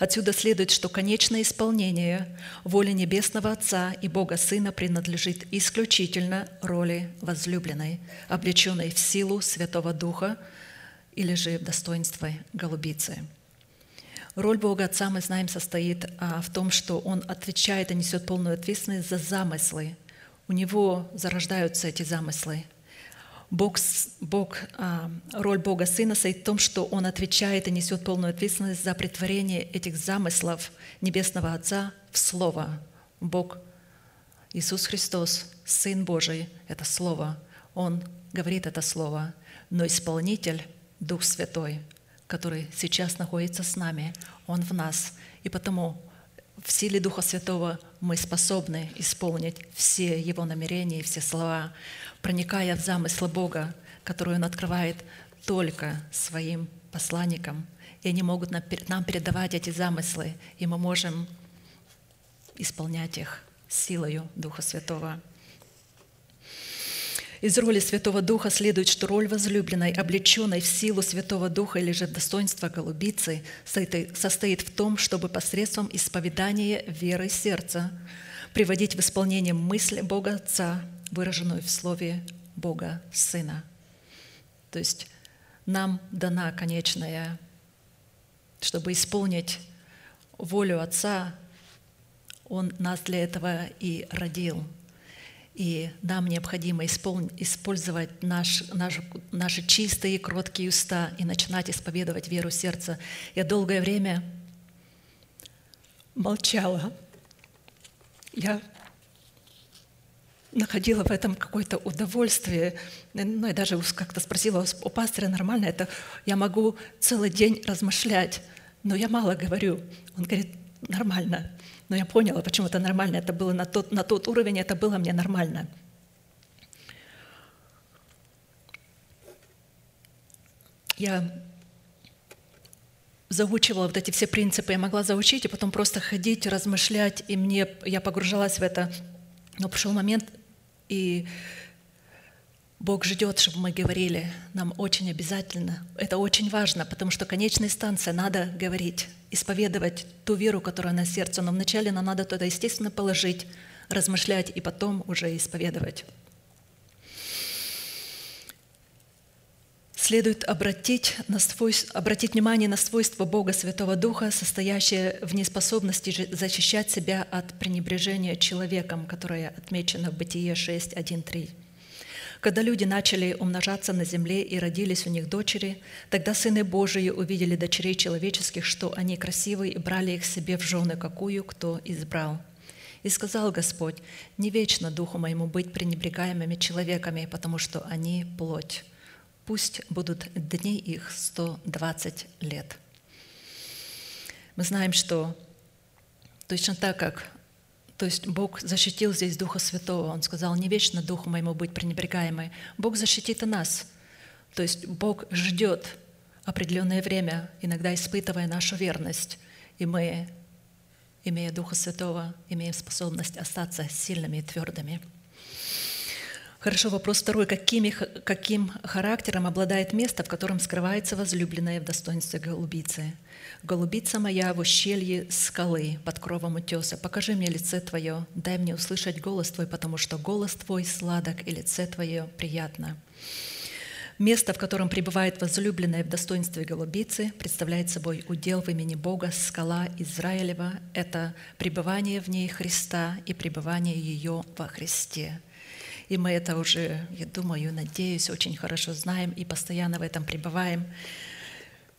Отсюда следует, что конечное исполнение воли Небесного Отца и Бога Сына принадлежит исключительно роли возлюбленной, облеченной в силу Святого Духа или же в достоинстве голубицы – Роль Бога Отца, мы знаем, состоит а, в том, что Он отвечает и несет полную ответственность за замыслы. У Него зарождаются эти замыслы. Бог, Бог, а, роль Бога Сына состоит в том, что Он отвечает и несет полную ответственность за притворение этих замыслов Небесного Отца в Слово. Бог Иисус Христос, Сын Божий, это Слово. Он говорит это Слово, но исполнитель – Дух Святой – который сейчас находится с нами, Он в нас. И потому в силе Духа Святого мы способны исполнить все Его намерения и все слова, проникая в замыслы Бога, которые Он открывает только своим посланникам. И они могут нам передавать эти замыслы, и мы можем исполнять их силою Духа Святого. Из роли Святого Духа следует, что роль возлюбленной, облеченной в силу Святого Духа или же в достоинство голубицы, состоит в том, чтобы посредством исповедания веры сердца приводить в исполнение мысль Бога Отца, выраженную в слове Бога Сына. То есть нам дана конечная, чтобы исполнить волю Отца, Он нас для этого и родил – и нам необходимо использовать наш, наш, наши чистые, кроткие уста и начинать исповедовать веру сердца. Я долгое время молчала. Я находила в этом какое-то удовольствие. Ну, я даже как-то спросила у пастора, нормально это? Я могу целый день размышлять, но я мало говорю. Он говорит, нормально. Но я поняла, почему это нормально. Это было на тот, на тот уровень, это было мне нормально. Я заучивала вот эти все принципы, я могла заучить, и потом просто ходить, размышлять, и мне, я погружалась в это. Но пришел момент, и Бог ждет, чтобы мы говорили. Нам очень обязательно. Это очень важно, потому что конечная станция надо говорить, исповедовать ту веру, которая на сердце. Но вначале нам надо туда, естественно, положить, размышлять и потом уже исповедовать. Следует обратить, на свой, обратить внимание на свойство Бога Святого Духа, состоящее в неспособности защищать себя от пренебрежения человеком, которое отмечено в Бытие 6, 1, 3. Когда люди начали умножаться на земле и родились у них дочери, тогда сыны Божии увидели дочерей человеческих, что они красивые, и брали их себе в жены, какую кто избрал. И сказал Господь, не вечно духу моему быть пренебрегаемыми человеками, потому что они плоть. Пусть будут дни их 120 лет. Мы знаем, что точно так, как то есть Бог защитил здесь Духа Святого. Он сказал, не вечно Духу моему быть пренебрегаемой. Бог защитит и нас. То есть Бог ждет определенное время, иногда испытывая нашу верность. И мы, имея Духа Святого, имеем способность остаться сильными и твердыми. Хорошо, вопрос второй. Какими, каким характером обладает место, в котором скрывается возлюбленная в достоинстве голубицы? «Голубица моя в ущелье скалы под кровом утеса, покажи мне лице Твое, дай мне услышать голос Твой, потому что голос Твой сладок, и лице Твое приятно». Место, в котором пребывает возлюбленная в достоинстве голубицы, представляет собой удел в имени Бога, скала Израилева. Это пребывание в ней Христа и пребывание ее во Христе. И мы это уже, я думаю, надеюсь, очень хорошо знаем и постоянно в этом пребываем.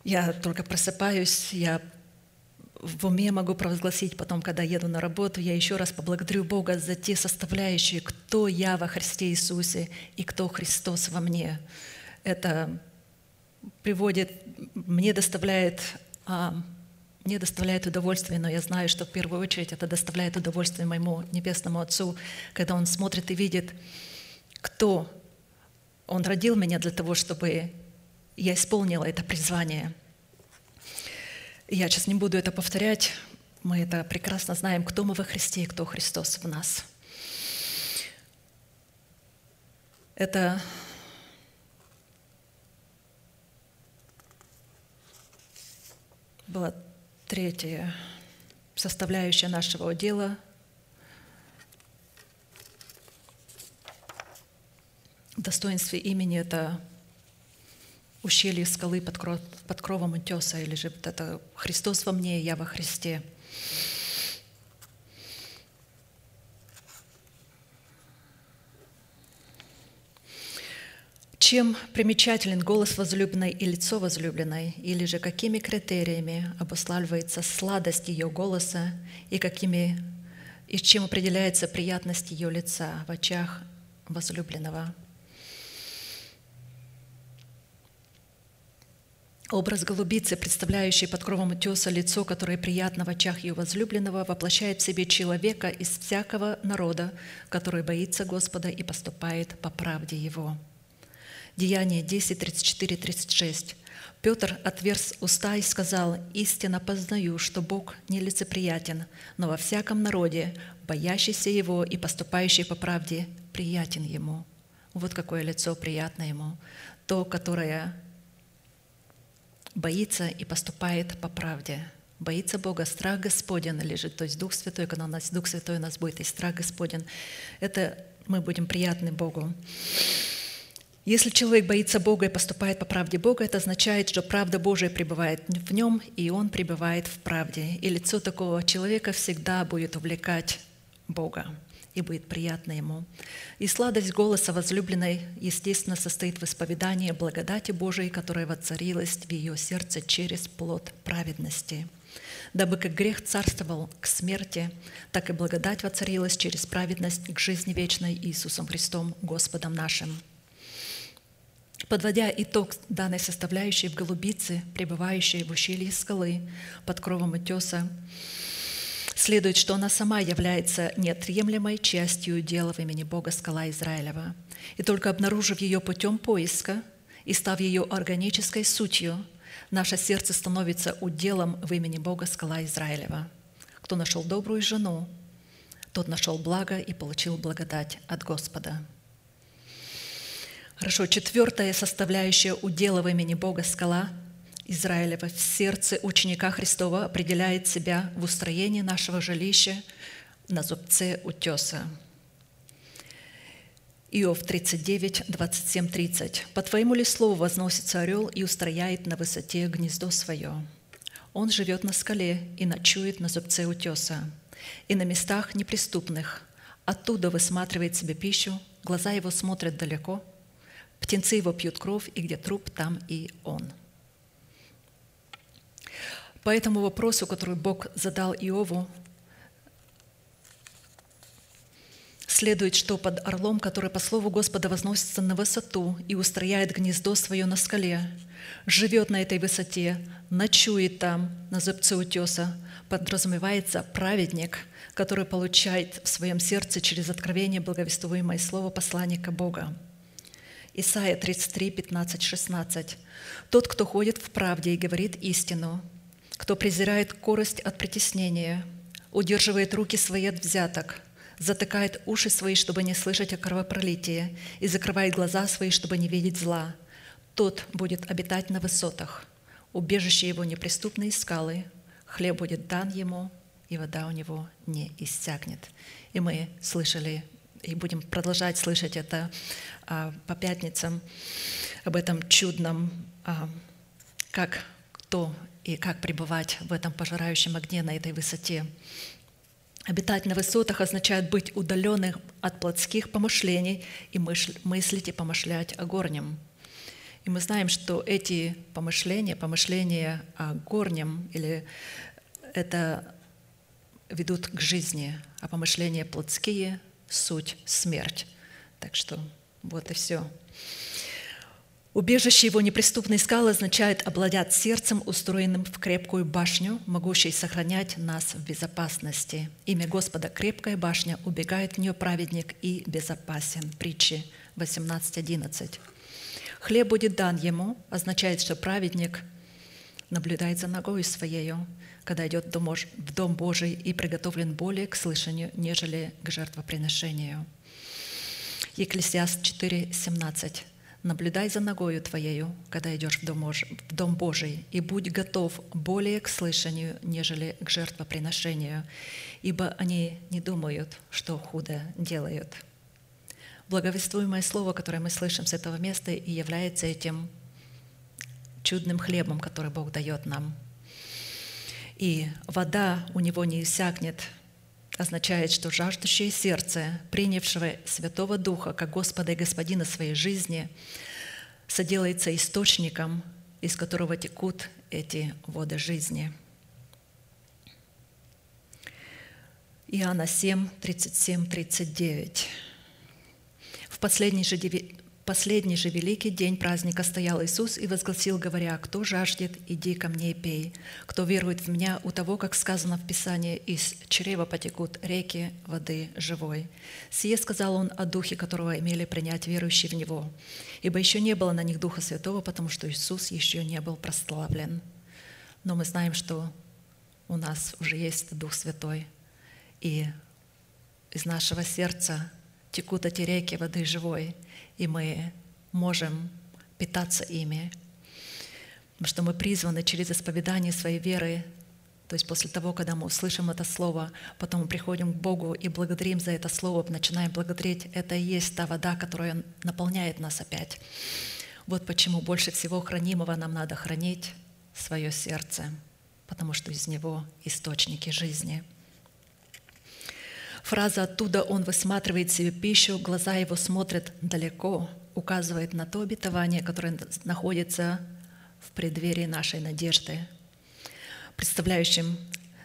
Я только просыпаюсь, я в уме могу провозгласить потом, когда еду на работу, я еще раз поблагодарю Бога за те составляющие, кто я во Христе Иисусе и кто Христос во мне. Это приводит, мне доставляет, а, мне доставляет удовольствие, но я знаю, что в первую очередь это доставляет удовольствие моему Небесному Отцу, когда Он смотрит и видит, кто Он родил меня для того, чтобы я исполнила это призвание – я сейчас не буду это повторять. Мы это прекрасно знаем, кто мы во Христе и кто Христос в нас. Это была третья составляющая нашего дела. В достоинстве имени это ущелье скалы под, кров, под кровом утеса, или же вот это Христос во мне, я во Христе. Чем примечателен голос возлюбленной и лицо возлюбленной, или же какими критериями обуславливается сладость ее голоса и какими и чем определяется приятность ее лица в очах возлюбленного – Образ голубицы, представляющий под кровом утеса лицо, которое приятно в очах ее возлюбленного, воплощает в себе человека из всякого народа, который боится Господа и поступает по правде Его. Деяние 10, 34, 36. Петр отверз уста и сказал, «Истинно познаю, что Бог нелицеприятен, но во всяком народе, боящийся Его и поступающий по правде, приятен Ему». Вот какое лицо приятно Ему. То, которое боится и поступает по правде. Боится Бога, страх Господен лежит, то есть Дух Святой, когда у нас Дух Святой у нас будет, и страх Господен. Это мы будем приятны Богу. Если человек боится Бога и поступает по правде Бога, это означает, что правда Божия пребывает в нем, и он пребывает в правде. И лицо такого человека всегда будет увлекать Бога и будет приятно ему. И сладость голоса возлюбленной, естественно, состоит в исповедании благодати Божией, которая воцарилась в ее сердце через плод праведности. Дабы как грех царствовал к смерти, так и благодать воцарилась через праведность к жизни вечной Иисусом Христом, Господом нашим. Подводя итог данной составляющей в голубице, пребывающей в ущелье скалы под кровом утеса, следует, что она сама является неотъемлемой частью дела в имени Бога скала Израилева. И только обнаружив ее путем поиска и став ее органической сутью, наше сердце становится уделом в имени Бога скала Израилева. Кто нашел добрую жену, тот нашел благо и получил благодать от Господа. Хорошо, четвертая составляющая удела в имени Бога скала Израилева в сердце ученика Христова определяет себя в устроении нашего жилища на зубце утеса. Иов 39, 27, 30. «По твоему ли слову возносится орел и устрояет на высоте гнездо свое? Он живет на скале и ночует на зубце утеса, и на местах неприступных. Оттуда высматривает себе пищу, глаза его смотрят далеко, птенцы его пьют кровь, и где труп, там и он». По этому вопросу, который Бог задал Иову, следует, что под орлом, который по слову Господа возносится на высоту и устрояет гнездо свое на скале, живет на этой высоте, ночует там, на зубце утеса, подразумевается праведник, который получает в своем сердце через откровение благовествуемое слово посланника Бога. Исайя 33, 15, 16. «Тот, кто ходит в правде и говорит истину, кто презирает корость от притеснения, удерживает руки свои от взяток, затыкает уши свои, чтобы не слышать о кровопролитии, и закрывает глаза свои, чтобы не видеть зла, тот будет обитать на высотах, убежище его неприступные скалы, хлеб будет дан ему, и вода у него не иссякнет. И мы слышали и будем продолжать слышать это а, по пятницам, об этом чудном, а, как кто и как пребывать в этом пожирающем огне на этой высоте. Обитать на высотах означает быть удаленным от плотских помышлений и мыслить и помышлять о горнем. И мы знаем, что эти помышления, помышления о горнем, или это ведут к жизни, а помышления плотские – суть смерть. Так что вот и все. Убежище его неприступной скалы означает обладать сердцем, устроенным в крепкую башню, могущей сохранять нас в безопасности. Имя Господа – крепкая башня, убегает в нее праведник и безопасен. Притчи 18.11. Хлеб будет дан ему, означает, что праведник наблюдает за ногой своею, когда идет в Дом Божий и приготовлен более к слышанию, нежели к жертвоприношению. Екклесиаст 4.17 наблюдай за ногою твоею, когда идешь в дом, в дом Божий, и будь готов более к слышанию, нежели к жертвоприношению, ибо они не думают, что худо делают». Благовествуемое слово, которое мы слышим с этого места, и является этим чудным хлебом, который Бог дает нам. И вода у него не иссякнет – означает, что жаждущее сердце, принявшего Святого Духа как Господа и Господина своей жизни, соделается источником, из которого текут эти воды жизни. Иоанна 7, 37, 39. В последний же последний же великий день праздника стоял Иисус и возгласил, говоря, «Кто жаждет, иди ко мне и пей. Кто верует в Меня, у того, как сказано в Писании, из чрева потекут реки воды живой». Сие сказал Он о Духе, которого имели принять верующие в Него. Ибо еще не было на них Духа Святого, потому что Иисус еще не был прославлен. Но мы знаем, что у нас уже есть Дух Святой, и из нашего сердца текут эти реки воды живой – и мы можем питаться ими. Потому что мы призваны через исповедание своей веры, то есть после того, когда мы услышим это слово, потом мы приходим к Богу и благодарим за это слово, начинаем благодарить, это и есть та вода, которая наполняет нас опять. Вот почему больше всего хранимого нам надо хранить свое сердце, потому что из него источники жизни – Фраза «оттуда он высматривает себе пищу, глаза его смотрят далеко» указывает на то обетование, которое находится в преддверии нашей надежды, представляющим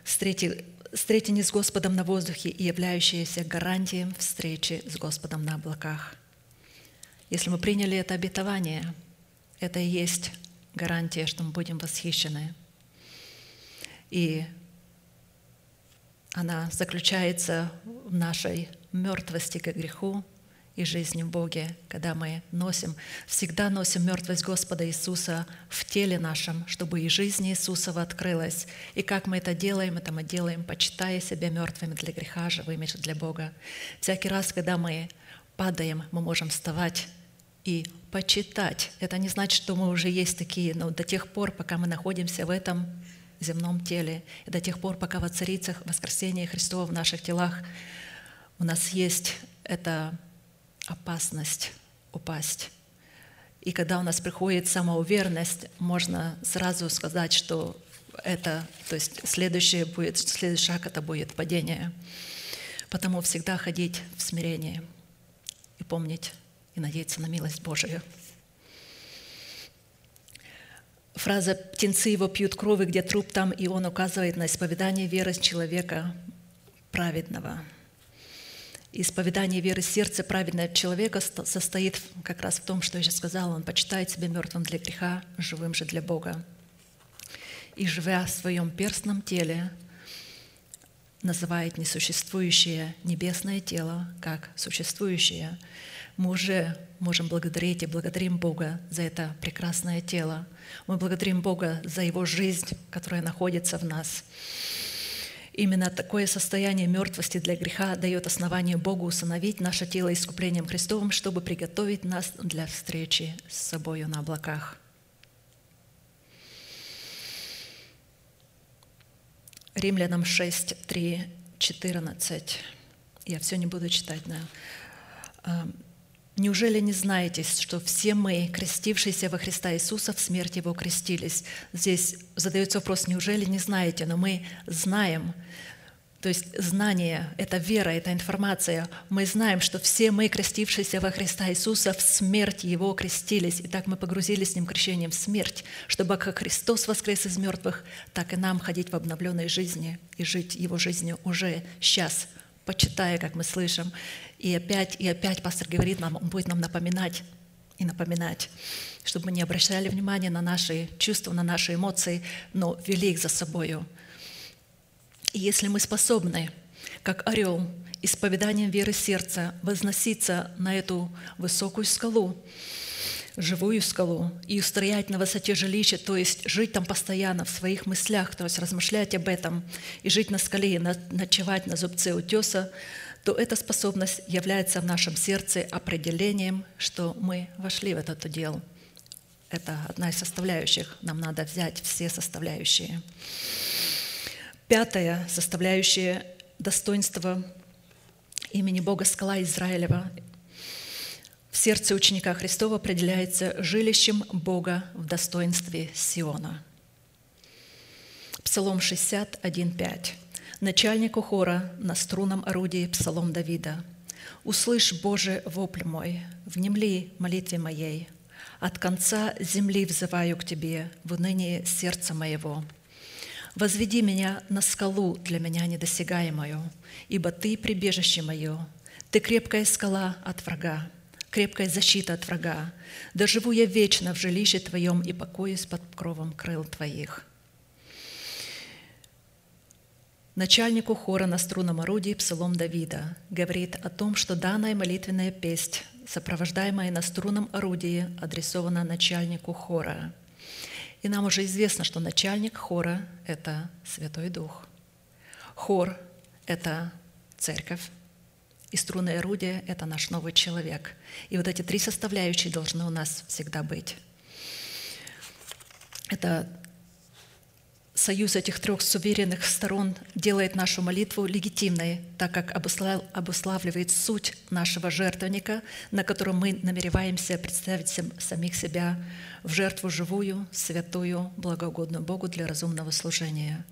встретение с Господом на воздухе и являющееся гарантией встречи с Господом на облаках. Если мы приняли это обетование, это и есть гарантия, что мы будем восхищены. И она заключается в нашей мертвости к греху и жизни в Боге, когда мы носим, всегда носим мертвость Господа Иисуса в теле нашем, чтобы и жизнь Иисусова открылась. И как мы это делаем, это мы делаем, почитая себя мертвыми для греха, живыми для Бога. Всякий раз, когда мы падаем, мы можем вставать и почитать. Это не значит, что мы уже есть такие, но до тех пор, пока мы находимся в этом земном теле. И до тех пор, пока воцарится воскресение Христова в наших телах, у нас есть эта опасность упасть. И когда у нас приходит самоуверенность, можно сразу сказать, что это, то есть следующий, будет, следующий шаг это будет падение. Потому всегда ходить в смирении и помнить и надеяться на милость Божию. Фраза «птенцы его пьют крови, где труп, там и он» указывает на исповедание веры человека праведного. Исповедание веры сердца праведного человека состоит как раз в том, что я сейчас сказала, он почитает себя мертвым для греха, живым же для Бога. И живя в своем перстном теле, называет несуществующее небесное тело как существующее. Мы уже можем благодарить и благодарим Бога за это прекрасное тело. Мы благодарим Бога за Его жизнь, которая находится в нас. Именно такое состояние мертвости для греха дает основание Богу усыновить наше тело искуплением Христовым, чтобы приготовить нас для встречи с собою на облаках. Римлянам 6, 3, 14. Я все не буду читать, да. Неужели не знаете, что все мы, крестившиеся во Христа Иисуса, в смерть Его крестились? Здесь задается вопрос, неужели не знаете? Но мы знаем, то есть знание, это вера, это информация. Мы знаем, что все мы, крестившиеся во Христа Иисуса, в смерть Его крестились. И так мы погрузились с Ним крещением в смерть, чтобы как Христос воскрес из мертвых, так и нам ходить в обновленной жизни и жить Его жизнью уже сейчас, почитая, как мы слышим. И опять, и опять пастор говорит нам, он будет нам напоминать и напоминать, чтобы мы не обращали внимания на наши чувства, на наши эмоции, но вели их за собою. И если мы способны, как орел, исповеданием веры сердца возноситься на эту высокую скалу, живую скалу и устроять на высоте жилища, то есть жить там постоянно в своих мыслях, то есть размышлять об этом и жить на скале, и ночевать на зубце утеса, то эта способность является в нашем сердце определением, что мы вошли в этот удел. Это одна из составляющих. Нам надо взять все составляющие. Пятая составляющая достоинства имени Бога Скала Израилева в сердце ученика Христова определяется жилищем Бога в достоинстве Сиона. Псалом 61.5 начальнику хора на струнном орудии псалом Давида. «Услышь, Боже, вопль мой, внемли молитве моей. От конца земли взываю к Тебе в унынии сердца моего. Возведи меня на скалу для меня недосягаемую, ибо Ты – прибежище мое, Ты – крепкая скала от врага, крепкая защита от врага. Да живу я вечно в жилище Твоем и покоюсь под кровом крыл Твоих». Начальнику хора на струнном орудии Псалом Давида говорит о том, что данная молитвенная песнь, сопровождаемая на струнном орудии, адресована начальнику хора. И нам уже известно, что начальник хора – это Святой Дух. Хор – это церковь, и струнное орудие – это наш новый человек. И вот эти три составляющие должны у нас всегда быть. Это союз этих трех суверенных сторон делает нашу молитву легитимной, так как обуславливает суть нашего жертвенника, на котором мы намереваемся представить самих себя в жертву живую, святую, благогодную Богу для разумного служения.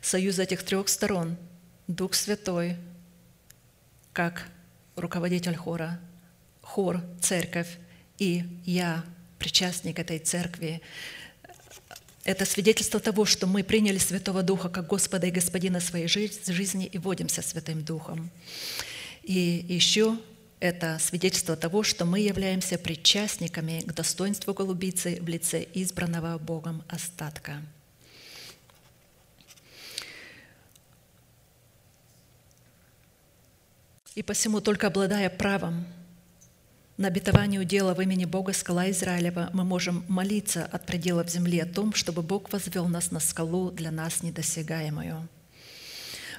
Союз этих трех сторон – Дух Святой, как руководитель хора, хор, церковь и я, причастник этой церкви – это свидетельство того, что мы приняли Святого Духа как Господа и Господина своей жизни и водимся Святым Духом. И еще это свидетельство того, что мы являемся причастниками к достоинству голубицы в лице избранного Богом остатка. И посему, только обладая правом на обетование удела в имени Бога скала Израилева мы можем молиться от пределов земли о том, чтобы Бог возвел нас на скалу для нас недосягаемую.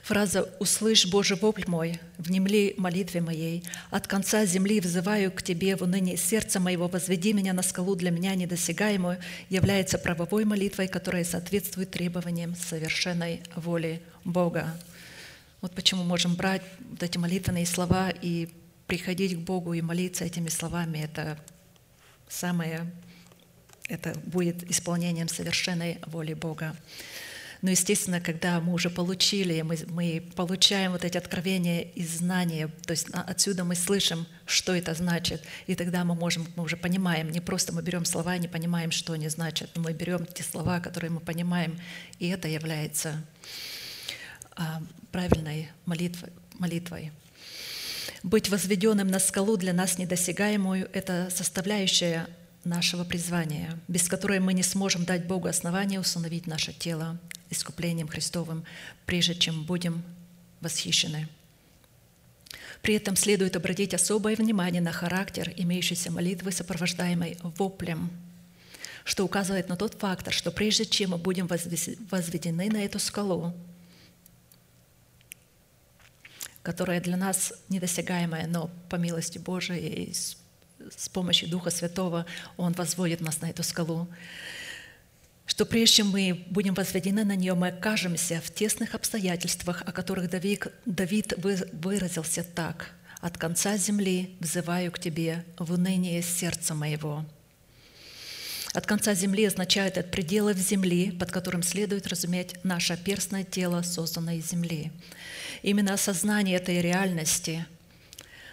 Фраза «Услышь, Боже, вопль мой, внемли молитве моей, от конца земли взываю к Тебе в унынии сердца моего, возведи меня на скалу для меня недосягаемую» является правовой молитвой, которая соответствует требованиям совершенной воли Бога. Вот почему можем брать вот эти молитвенные слова и приходить к Богу и молиться этими словами, это самое, это будет исполнением совершенной воли Бога. Но, естественно, когда мы уже получили, мы, мы получаем вот эти откровения и знания, то есть отсюда мы слышим, что это значит, и тогда мы можем, мы уже понимаем, не просто мы берем слова и не понимаем, что они значат, но мы берем те слова, которые мы понимаем, и это является а, правильной молитвой. молитвой. Быть возведенным на скалу для нас недосягаемую – это составляющая нашего призвания, без которой мы не сможем дать Богу основание установить наше тело искуплением Христовым, прежде чем будем восхищены. При этом следует обратить особое внимание на характер имеющейся молитвы, сопровождаемой воплем, что указывает на тот фактор, что прежде чем мы будем возведены на эту скалу, которая для нас недосягаемая, но по милости Божией и с, помощью Духа Святого Он возводит нас на эту скалу. Что прежде чем мы будем возведены на нее, мы окажемся в тесных обстоятельствах, о которых Давид выразился так. От конца земли взываю к Тебе в уныние сердца моего». От конца земли означает от пределов земли, под которым следует разуметь наше перстное тело, созданное из земли. Именно осознание этой реальности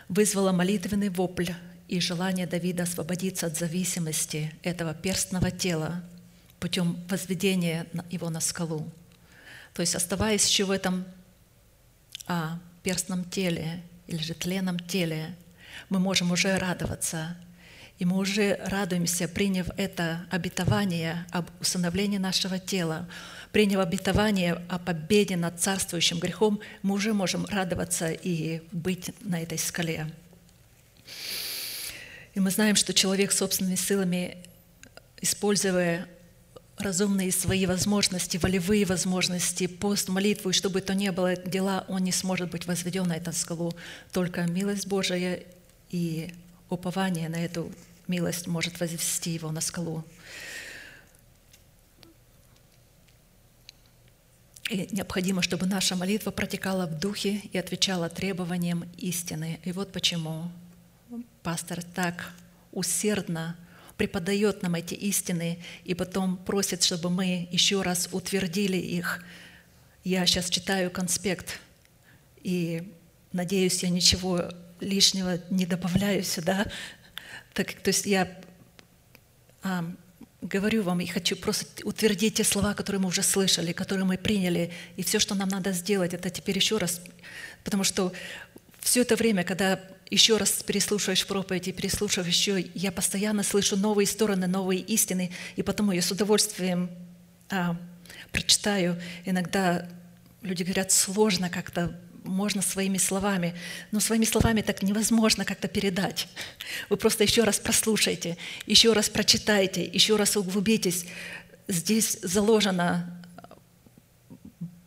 вызвало молитвенный вопль и желание Давида освободиться от зависимости этого перстного тела путем возведения его на скалу. То есть оставаясь еще в этом а, перстном теле или же тленном теле, мы можем уже радоваться – и мы уже радуемся, приняв это обетование об усыновлении нашего тела, приняв обетование о победе над царствующим грехом, мы уже можем радоваться и быть на этой скале. И мы знаем, что человек собственными силами, используя разумные свои возможности, волевые возможности, пост, молитву, и что то ни было дела, он не сможет быть возведен на эту скалу. Только милость Божия и упование на эту милость может возвести его на скалу. И необходимо, чтобы наша молитва протекала в духе и отвечала требованиям истины. И вот почему пастор так усердно преподает нам эти истины и потом просит, чтобы мы еще раз утвердили их. Я сейчас читаю конспект, и надеюсь, я ничего лишнего не добавляю сюда, так, то есть я говорю вам и хочу просто утвердить те слова, которые мы уже слышали, которые мы приняли. И все, что нам надо сделать, это теперь еще раз. Потому что все это время, когда еще раз переслушиваешь проповедь и переслушиваешь еще, я постоянно слышу новые стороны, новые истины, и потому я с удовольствием а, прочитаю. Иногда люди говорят, сложно как-то можно своими словами, но своими словами так невозможно как-то передать. Вы просто еще раз прослушайте, еще раз прочитайте, еще раз углубитесь. Здесь заложена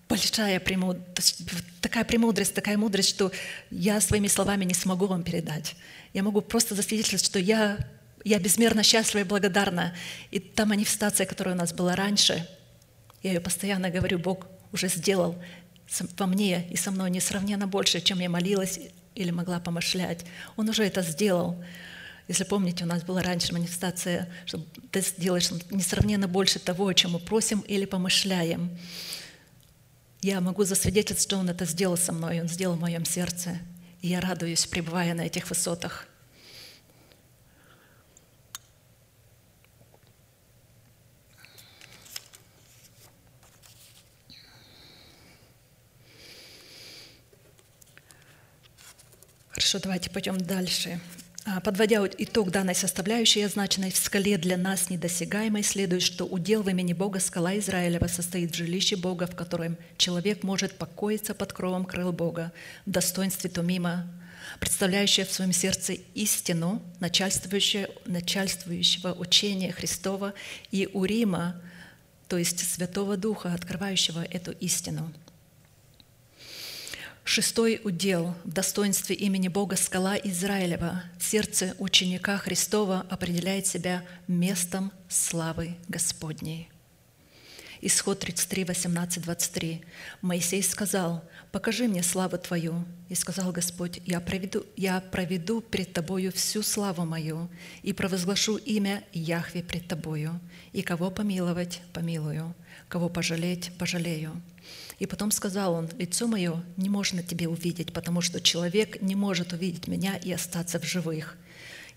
большая премудрость, такая премудрость, такая мудрость, что я своими словами не смогу вам передать. Я могу просто засвидетельствовать, что я, я безмерно счастлива и благодарна. И та манифестация, которая у нас была раньше, я ее постоянно говорю, Бог уже сделал во мне и со мной несравненно больше, чем я молилась или могла помышлять. Он уже это сделал. Если помните, у нас была раньше манифестация, что ты сделаешь несравненно больше того, о чем мы просим или помышляем. Я могу засвидетельствовать, что Он это сделал со мной, Он сделал в моем сердце. И я радуюсь, пребывая на этих высотах. Хорошо, давайте пойдем дальше. А, подводя итог данной составляющей, означенной в скале для нас недосягаемой, следует, что удел в имени Бога скала Израилева состоит в жилище Бога, в котором человек может покоиться под кровом крыл Бога, в достоинстве Тумима, представляющая в своем сердце истину начальствующего, начальствующего учения Христова и Урима, то есть Святого Духа, открывающего эту истину – Шестой удел в достоинстве имени Бога скала Израилева в сердце ученика Христова определяет себя местом славы Господней. Исход 33, 18, 23. Моисей сказал, «Покажи мне славу Твою». И сказал Господь, «Я проведу, я проведу пред Тобою всю славу мою и провозглашу имя Яхве пред Тобою, и кого помиловать, помилую, кого пожалеть, пожалею». И потом сказал он, лицо мое не можно тебе увидеть, потому что человек не может увидеть меня и остаться в живых.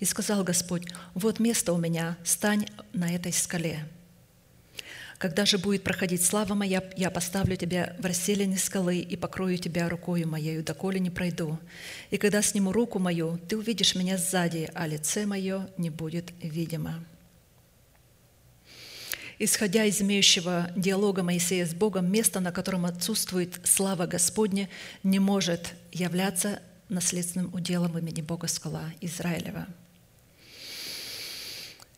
И сказал Господь, вот место у меня, стань на этой скале. Когда же будет проходить слава моя, я поставлю тебя в расселине скалы и покрою тебя рукою моею, доколе не пройду. И когда сниму руку мою, ты увидишь меня сзади, а лице мое не будет видимо» исходя из имеющего диалога Моисея с Богом, место, на котором отсутствует слава Господня, не может являться наследственным уделом имени Бога скала Израилева.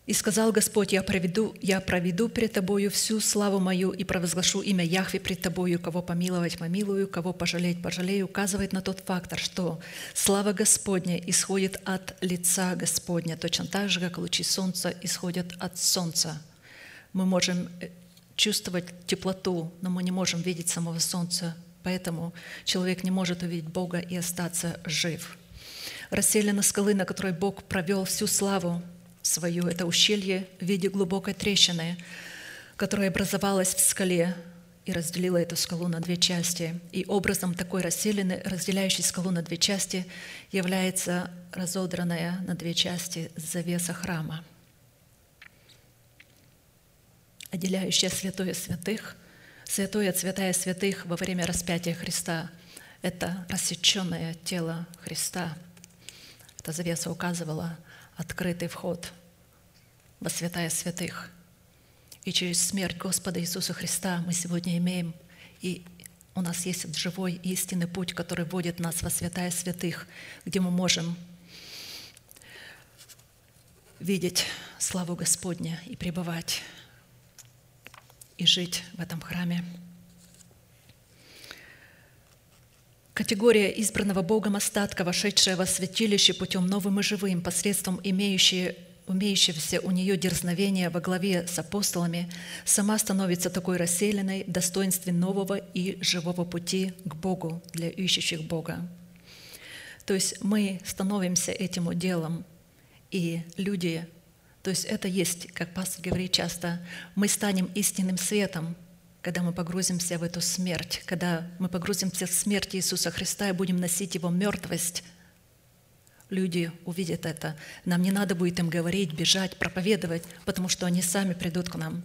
И сказал Господь, я проведу, я проведу перед тобою всю славу мою и провозглашу имя Яхве пред тобою, кого помиловать помилую, кого пожалеть пожалею, указывает на тот фактор, что слава Господня исходит от лица Господня, точно так же, как лучи солнца исходят от солнца – мы можем э, чувствовать теплоту, но мы не можем видеть самого солнца. Поэтому человек не может увидеть Бога и остаться жив. Расселена скалы, на которой Бог провел всю славу свою. Это ущелье в виде глубокой трещины, которая образовалась в скале и разделила эту скалу на две части. И образом такой расселены, разделяющей скалу на две части, является разодранная на две части завеса храма, отделяющая святое святых, святое святая святых во время распятия Христа. Это рассеченное тело Христа. Эта завеса указывала открытый вход во святая святых – и через смерть Господа Иисуса Христа мы сегодня имеем, и у нас есть живой истинный путь, который вводит нас во святая святых, где мы можем видеть славу Господня и пребывать, и жить в этом храме. Категория избранного Богом остатка, вошедшая во святилище путем новым и живым, посредством имеющей умеющегося у нее дерзновения во главе с апостолами, сама становится такой расселенной в достоинстве нового и живого пути к Богу для ищущих Бога. То есть мы становимся этим уделом, и люди, то есть это есть, как пастор говорит часто, мы станем истинным светом, когда мы погрузимся в эту смерть, когда мы погрузимся в смерть Иисуса Христа и будем носить Его мертвость – люди увидят это. Нам не надо будет им говорить, бежать, проповедовать, потому что они сами придут к нам.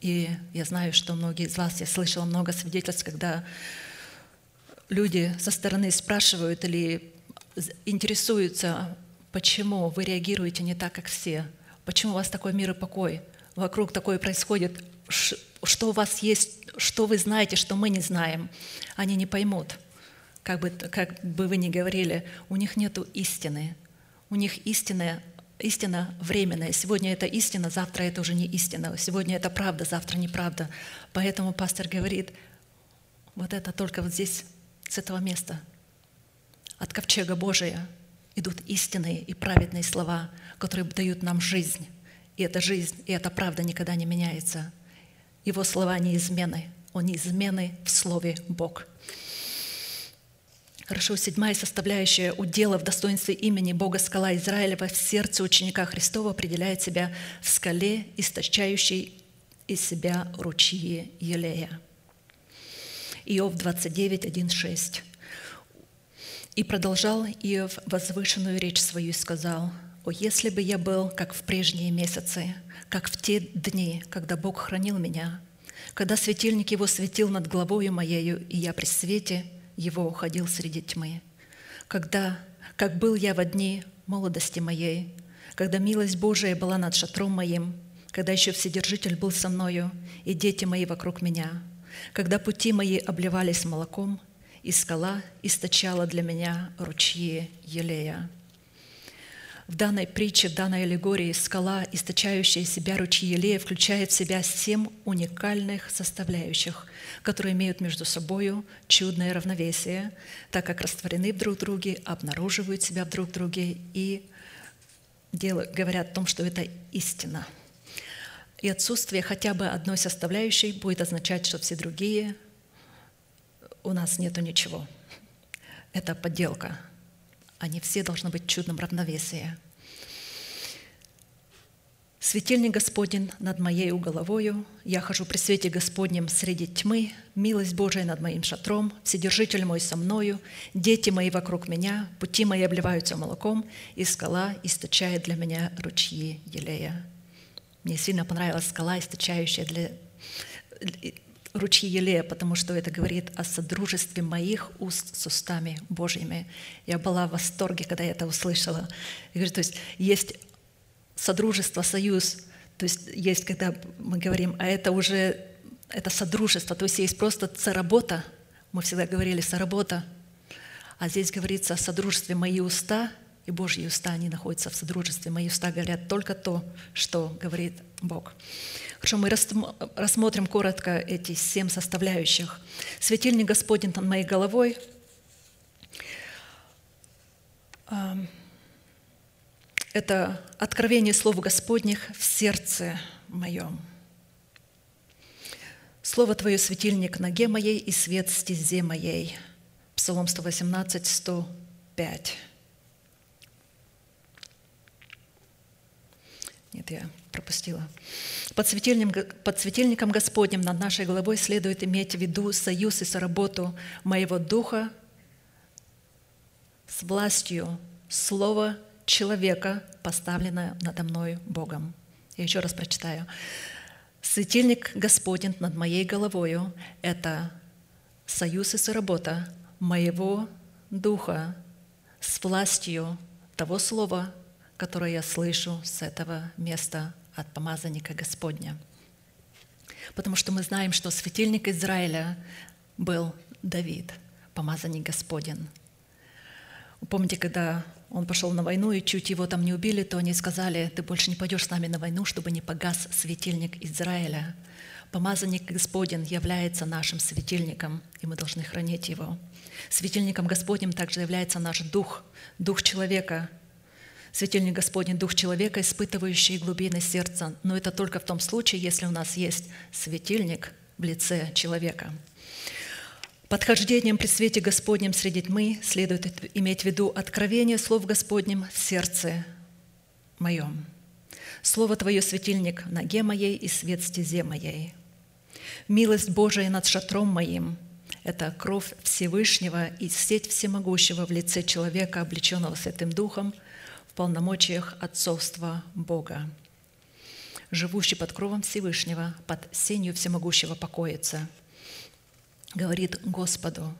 И я знаю, что многие из вас, я слышала много свидетельств, когда люди со стороны спрашивают или интересуются, почему вы реагируете не так, как все, почему у вас такой мир и покой, вокруг такое происходит, что у вас есть, что вы знаете, что мы не знаем, они не поймут – как бы, как бы вы ни говорили, у них нет истины. У них истина, истина временная. Сегодня это истина, завтра это уже не истина. Сегодня это правда, завтра неправда. Поэтому пастор говорит, вот это только вот здесь, с этого места. От ковчега Божия идут истинные и праведные слова, которые дают нам жизнь. И эта жизнь, и эта правда никогда не меняется. Его слова неизменны. Он неизменный в Слове Бог. Хорошо, седьмая составляющая удела в достоинстве имени Бога скала Израилева в сердце ученика Христова определяет себя в скале, источающей из себя ручьи Елея. Иов 29, 1, 6. «И продолжал Иов возвышенную речь свою и сказал, «О, если бы я был, как в прежние месяцы, как в те дни, когда Бог хранил меня, когда светильник его светил над головою моею, и я при свете – его уходил среди тьмы. Когда, как был я во дни молодости моей, когда милость Божия была над шатром моим, когда еще Вседержитель был со мною, и дети мои вокруг меня, когда пути мои обливались молоком, и скала источала для меня ручьи елея. В данной притче, в данной аллегории скала, источающая себя ручьи елея, включает в себя семь уникальных составляющих, которые имеют между собой чудное равновесие, так как растворены в друг друге, обнаруживают себя в друг друге и делают, говорят о том, что это истина. И отсутствие хотя бы одной составляющей будет означать, что все другие у нас нету ничего. Это подделка. Они все должны быть в чудном равновесии. Светильник Господень над моей головою, я хожу при свете Господнем среди тьмы, милость Божия над моим шатром, Вседержитель мой со мною, дети мои вокруг меня, пути мои обливаются молоком, и скала источает для меня ручьи елея. Мне сильно понравилась скала, источающая для ручьи елея, потому что это говорит о содружестве моих уст с устами Божьими. Я была в восторге, когда я это услышала. Я говорю, то есть есть содружество, союз, то есть есть, когда мы говорим, а это уже это содружество, то есть есть просто соработа, мы всегда говорили соработа, а здесь говорится о содружестве мои уста и Божьи уста, они находятся в содружестве. Мои уста говорят только то, что говорит Бог. Хорошо, мы рассмотрим коротко эти семь составляющих. Светильник Господень над моей головой. Это откровение Слов Господних в сердце моем. Слово Твое – светильник ноге моей и свет стезе моей. Псалом 118, 105. Это я пропустила. Под светильником, под светильником Господним над нашей головой следует иметь в виду союз и соработу моего духа с властью слова человека, поставленное надо мной Богом. Я еще раз прочитаю. Светильник Господень над моей головою – это союз и соработа моего духа с властью того слова, которое я слышу с этого места от помазанника Господня. Потому что мы знаем, что светильник Израиля был Давид, помазанник Господень. Помните, когда он пошел на войну, и чуть его там не убили, то они сказали, ты больше не пойдешь с нами на войну, чтобы не погас светильник Израиля. Помазанник Господень является нашим светильником, и мы должны хранить его. Светильником Господним также является наш дух, дух человека. Светильник Господень – дух человека, испытывающий глубины сердца. Но это только в том случае, если у нас есть светильник в лице человека – Подхождением при свете Господнем среди тьмы следует иметь в виду откровение слов Господним в сердце моем. Слово Твое – светильник в ноге моей и свет стезе моей. Милость Божия над шатром моим – это кровь Всевышнего и сеть Всемогущего в лице человека, облеченного Святым Духом, полномочиях отцовства Бога. Живущий под кровом Всевышнего, под сенью Всемогущего покоится – говорит Господу,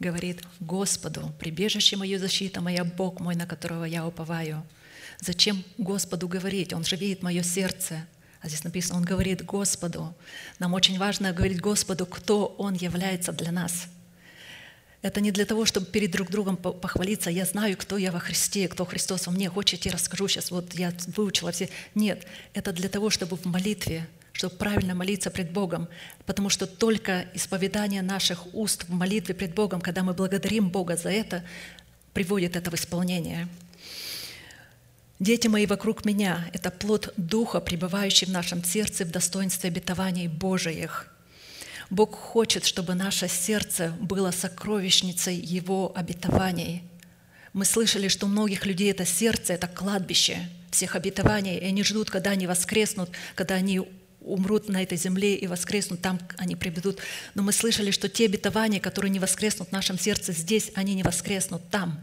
говорит Господу, прибежище мое, защита моя, Бог мой, на которого я уповаю. Зачем Господу говорить? Он же видит мое сердце. А здесь написано, Он говорит Господу. Нам очень важно говорить Господу, кто Он является для нас. Это не для того, чтобы перед друг другом похвалиться. Я знаю, кто я во Христе, кто Христос во мне. Хочете, расскажу сейчас. Вот я выучила все. Нет, это для того, чтобы в молитве чтобы правильно молиться пред Богом, потому что только исповедание наших уст в молитве пред Богом, когда мы благодарим Бога за это, приводит это в исполнение. Дети мои вокруг меня – это плод Духа, пребывающий в нашем сердце в достоинстве обетований Божиих. Бог хочет, чтобы наше сердце было сокровищницей Его обетований. Мы слышали, что у многих людей это сердце – это кладбище всех обетований, и они ждут, когда они воскреснут, когда они умрут на этой земле и воскреснут, там они прибедут. Но мы слышали, что те обетования, которые не воскреснут в нашем сердце здесь, они не воскреснут там.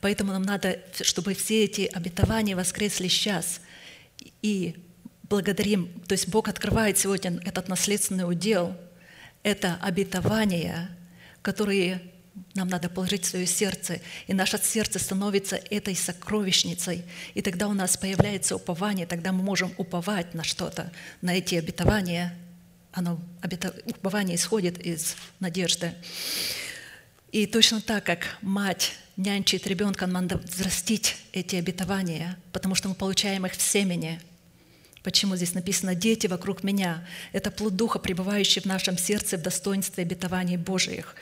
Поэтому нам надо, чтобы все эти обетования воскресли сейчас. И благодарим, то есть Бог открывает сегодня этот наследственный удел, это обетования, которые нам надо положить в свое сердце, и наше сердце становится этой сокровищницей. И тогда у нас появляется упование, тогда мы можем уповать на что-то, на эти обетования. Оно, обето, упование исходит из надежды. И точно так, как мать нянчит ребенка, надо взрастить эти обетования, потому что мы получаем их в семени. Почему здесь написано «дети вокруг меня»? Это плод Духа, пребывающий в нашем сердце в достоинстве обетований Божиих.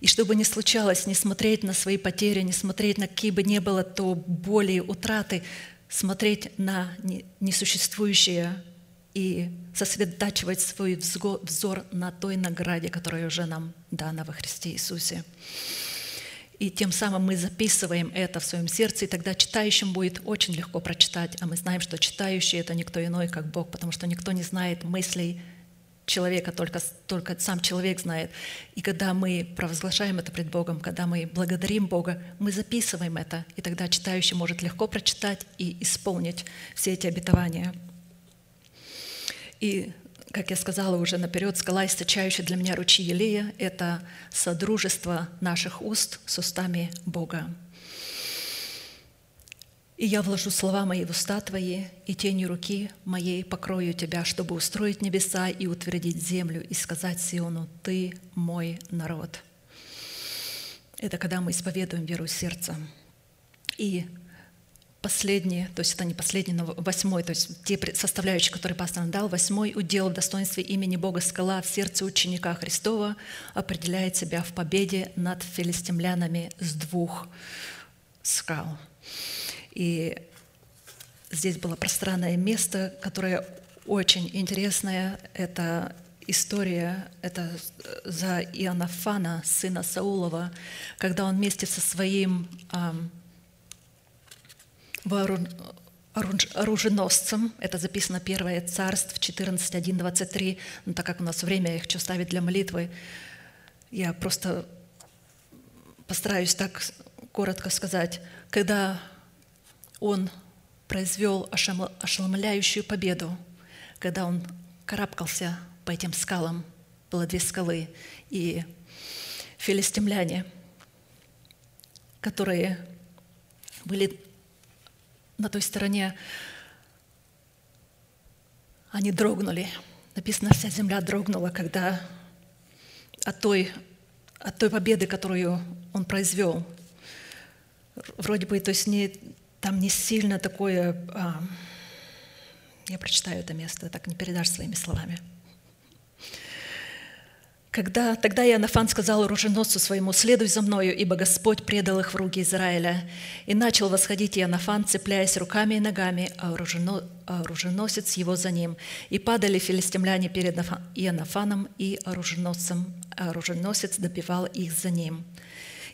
И чтобы не случалось, не смотреть на свои потери, не смотреть на какие бы ни было то боли, утраты, смотреть на несуществующее и сосредотачивать свой взор на той награде, которая уже нам дана во Христе Иисусе. И тем самым мы записываем это в своем сердце, и тогда читающим будет очень легко прочитать. А мы знаем, что читающий — это никто иной, как Бог, потому что никто не знает мыслей человека, только, только сам человек знает. И когда мы провозглашаем это пред Богом, когда мы благодарим Бога, мы записываем это, и тогда читающий может легко прочитать и исполнить все эти обетования. И, как я сказала уже наперед, скала, источающая для меня ручьи Елея, это содружество наших уст с устами Бога. И я вложу слова мои в уста Твои, и тенью руки моей покрою Тебя, чтобы устроить небеса и утвердить землю, и сказать Сиону, Ты мой народ. Это когда мы исповедуем веру сердца. И последний, то есть это не последний, но восьмой, то есть те составляющие, которые пастор дал, восьмой удел в достоинстве имени Бога скала в сердце ученика Христова определяет себя в победе над филистимлянами с двух скал – и здесь было пространное место, которое очень интересное. Это история, это за Иоаннафана, сына Саулова, когда он вместе со своим оруженосцем. Это записано 1 Царств 14, 1, 23. Но так как у нас время, я хочу ставить для молитвы. Я просто постараюсь так коротко сказать. Когда он произвел ошеломляющую победу, когда он карабкался по этим скалам, было две скалы, и филистимляне, которые были на той стороне, они дрогнули. Написано, вся земля дрогнула, когда от той, от той победы, которую он произвел. Вроде бы, то есть не, там не сильно такое... А, я прочитаю это место, так не передашь своими словами – когда тогда Иоаннафан сказал оруженосцу своему, «Следуй за мною, ибо Господь предал их в руки Израиля». И начал восходить Иоаннафан, цепляясь руками и ногами, а, а оруженосец его за ним. И падали филистимляне перед Иоаннафаном и оруженосцем, а оруженосец добивал их за ним.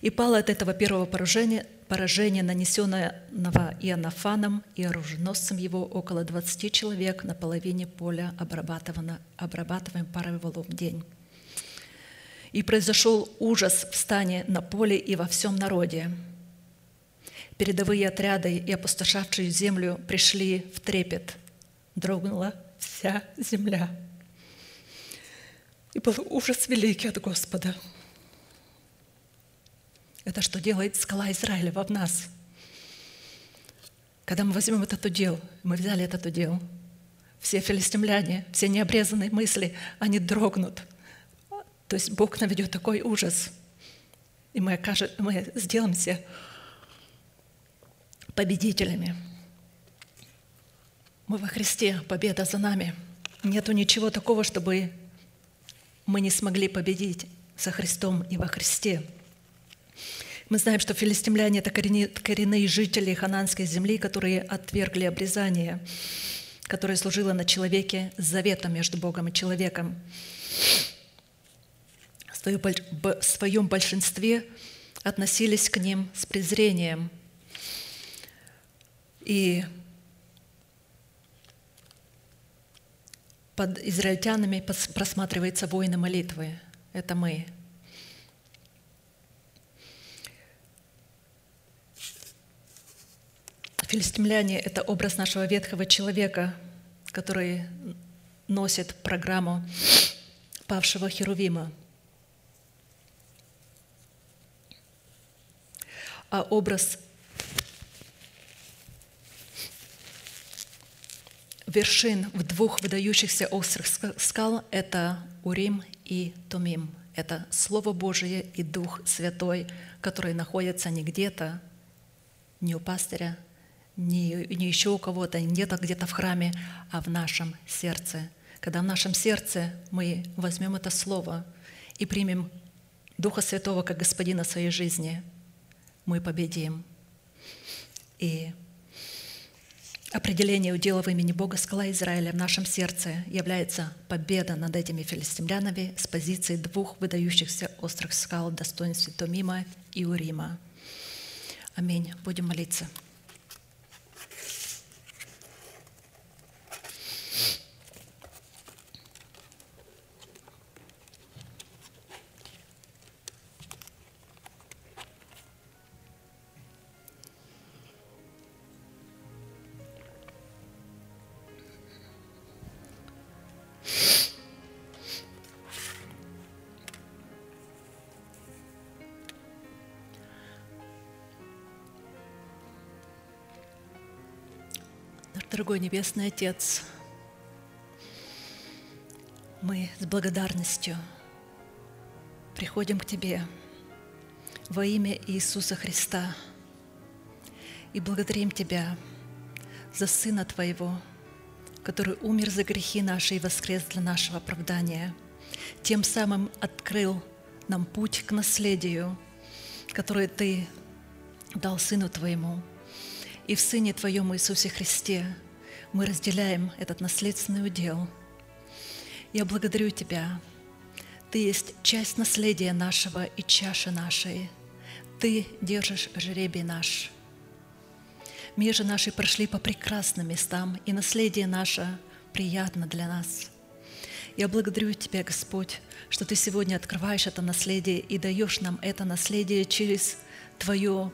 И пало от этого первого поражения, поражения, нанесенного Иоаннафаном и оруженосцем его, около двадцати человек на половине поля, обрабатываем парой волов в день. И произошел ужас в стане на поле и во всем народе. Передовые отряды и опустошавшие землю пришли в трепет. Дрогнула вся земля. И был ужас великий от Господа. Это что делает скала Израиля в нас. Когда мы возьмем этот удел, мы взяли этот удел, все филистимляне, все необрезанные мысли, они дрогнут – то есть Бог наведет такой ужас, и мы, окажем, мы сделаемся победителями. Мы во Христе, победа за нами. Нету ничего такого, чтобы мы не смогли победить со Христом и во Христе. Мы знаем, что филистимляне – это коренные жители хананской земли, которые отвергли обрезание, которое служило на человеке заветом между Богом и человеком в своем большинстве относились к ним с презрением. И под израильтянами просматривается воины молитвы. Это мы. Филистимляне – это образ нашего ветхого человека, который носит программу павшего Херувима – образ вершин в двух выдающихся острых скал – это Урим и Тумим. Это Слово Божие и Дух Святой, которые находятся не где-то, не у пастыря, не, не еще у кого-то, где-то где-то в храме, а в нашем сердце. Когда в нашем сердце мы возьмем это Слово и примем Духа Святого как Господина своей жизни – мы победим. И определение удела в имени Бога скала Израиля в нашем сердце является победа над этими филистимлянами с позиции двух выдающихся острых скал в достоинстве Томима и Урима. Аминь. Будем молиться. Дорогой Небесный Отец, мы с благодарностью приходим к Тебе во имя Иисуса Христа и благодарим Тебя за Сына Твоего, который умер за грехи наши и воскрес для нашего оправдания, тем самым открыл нам путь к наследию, которое Ты дал Сыну Твоему. И в Сыне Твоем Иисусе Христе – мы разделяем этот наследственный удел. Я благодарю Тебя. Ты есть часть наследия нашего и чаши нашей. Ты держишь жребий наш. Межи наши прошли по прекрасным местам, и наследие наше приятно для нас. Я благодарю Тебя, Господь, что Ты сегодня открываешь это наследие и даешь нам это наследие через Твое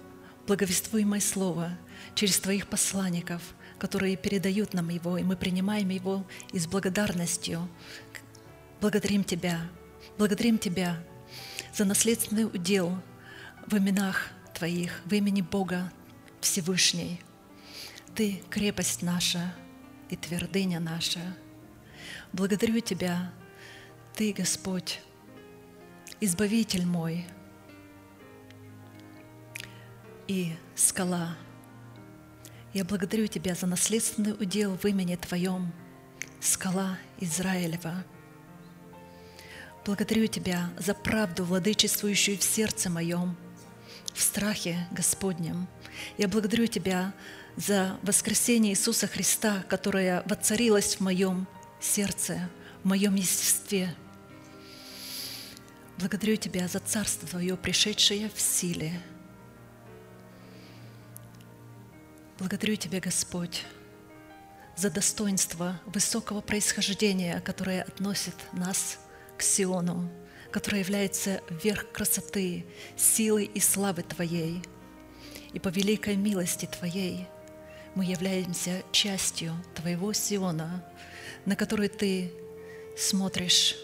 благовествуемое Слово, через Твоих посланников, которые передают нам его, и мы принимаем его и с благодарностью. Благодарим Тебя, благодарим Тебя за наследственный удел в именах Твоих, в имени Бога Всевышней. Ты – крепость наша и твердыня наша. Благодарю Тебя, Ты, Господь, Избавитель мой и скала. Я благодарю Тебя за наследственный удел в имени Твоем, скала Израилева. Благодарю Тебя за правду, владычествующую в сердце моем, в страхе Господнем. Я благодарю Тебя за воскресение Иисуса Христа, которое воцарилось в моем сердце, в моем естестве. Благодарю Тебя за Царство Твое, пришедшее в силе. Благодарю Тебя, Господь, за достоинство высокого происхождения, которое относит нас к Сиону, которое является верх красоты, силы и славы Твоей. И по великой милости Твоей мы являемся частью Твоего Сиона, на который Ты смотришь,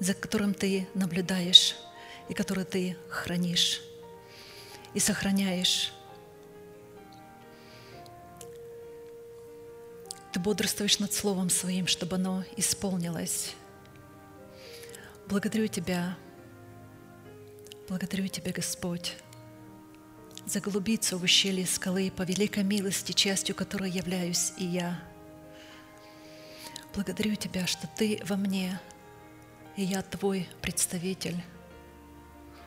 за которым Ты наблюдаешь и который Ты хранишь и сохраняешь. Ты бодрствуешь над Словом Своим, чтобы оно исполнилось. Благодарю Тебя, благодарю Тебя, Господь, заглубиться в ущелье скалы по великой милости, частью которой являюсь и я. Благодарю Тебя, что Ты во мне, и я Твой представитель.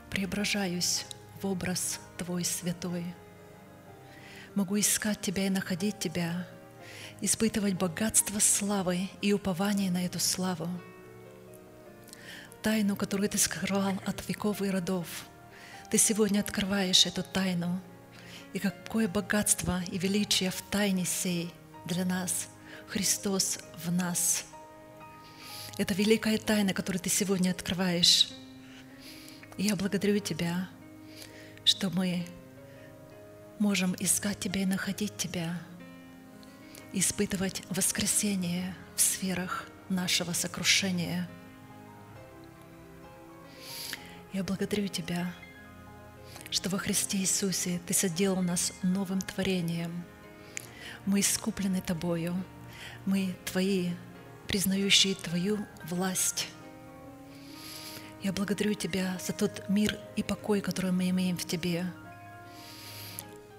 Преображаюсь в образ Твой святой. Могу искать Тебя и находить Тебя, испытывать богатство славы и упование на эту славу. Тайну, которую Ты скрывал от веков и родов – ты сегодня открываешь эту тайну. И какое богатство и величие в тайне сей для нас. Христос в нас. Это великая тайна, которую ты сегодня открываешь. И я благодарю Тебя, что мы можем искать Тебя и находить Тебя, испытывать воскресение в сферах нашего сокрушения. Я благодарю Тебя, что во Христе Иисусе Ты соделал нас новым творением. Мы искуплены Тобою, мы Твои, признающие Твою власть. Я благодарю Тебя за тот мир и покой, который мы имеем в Тебе,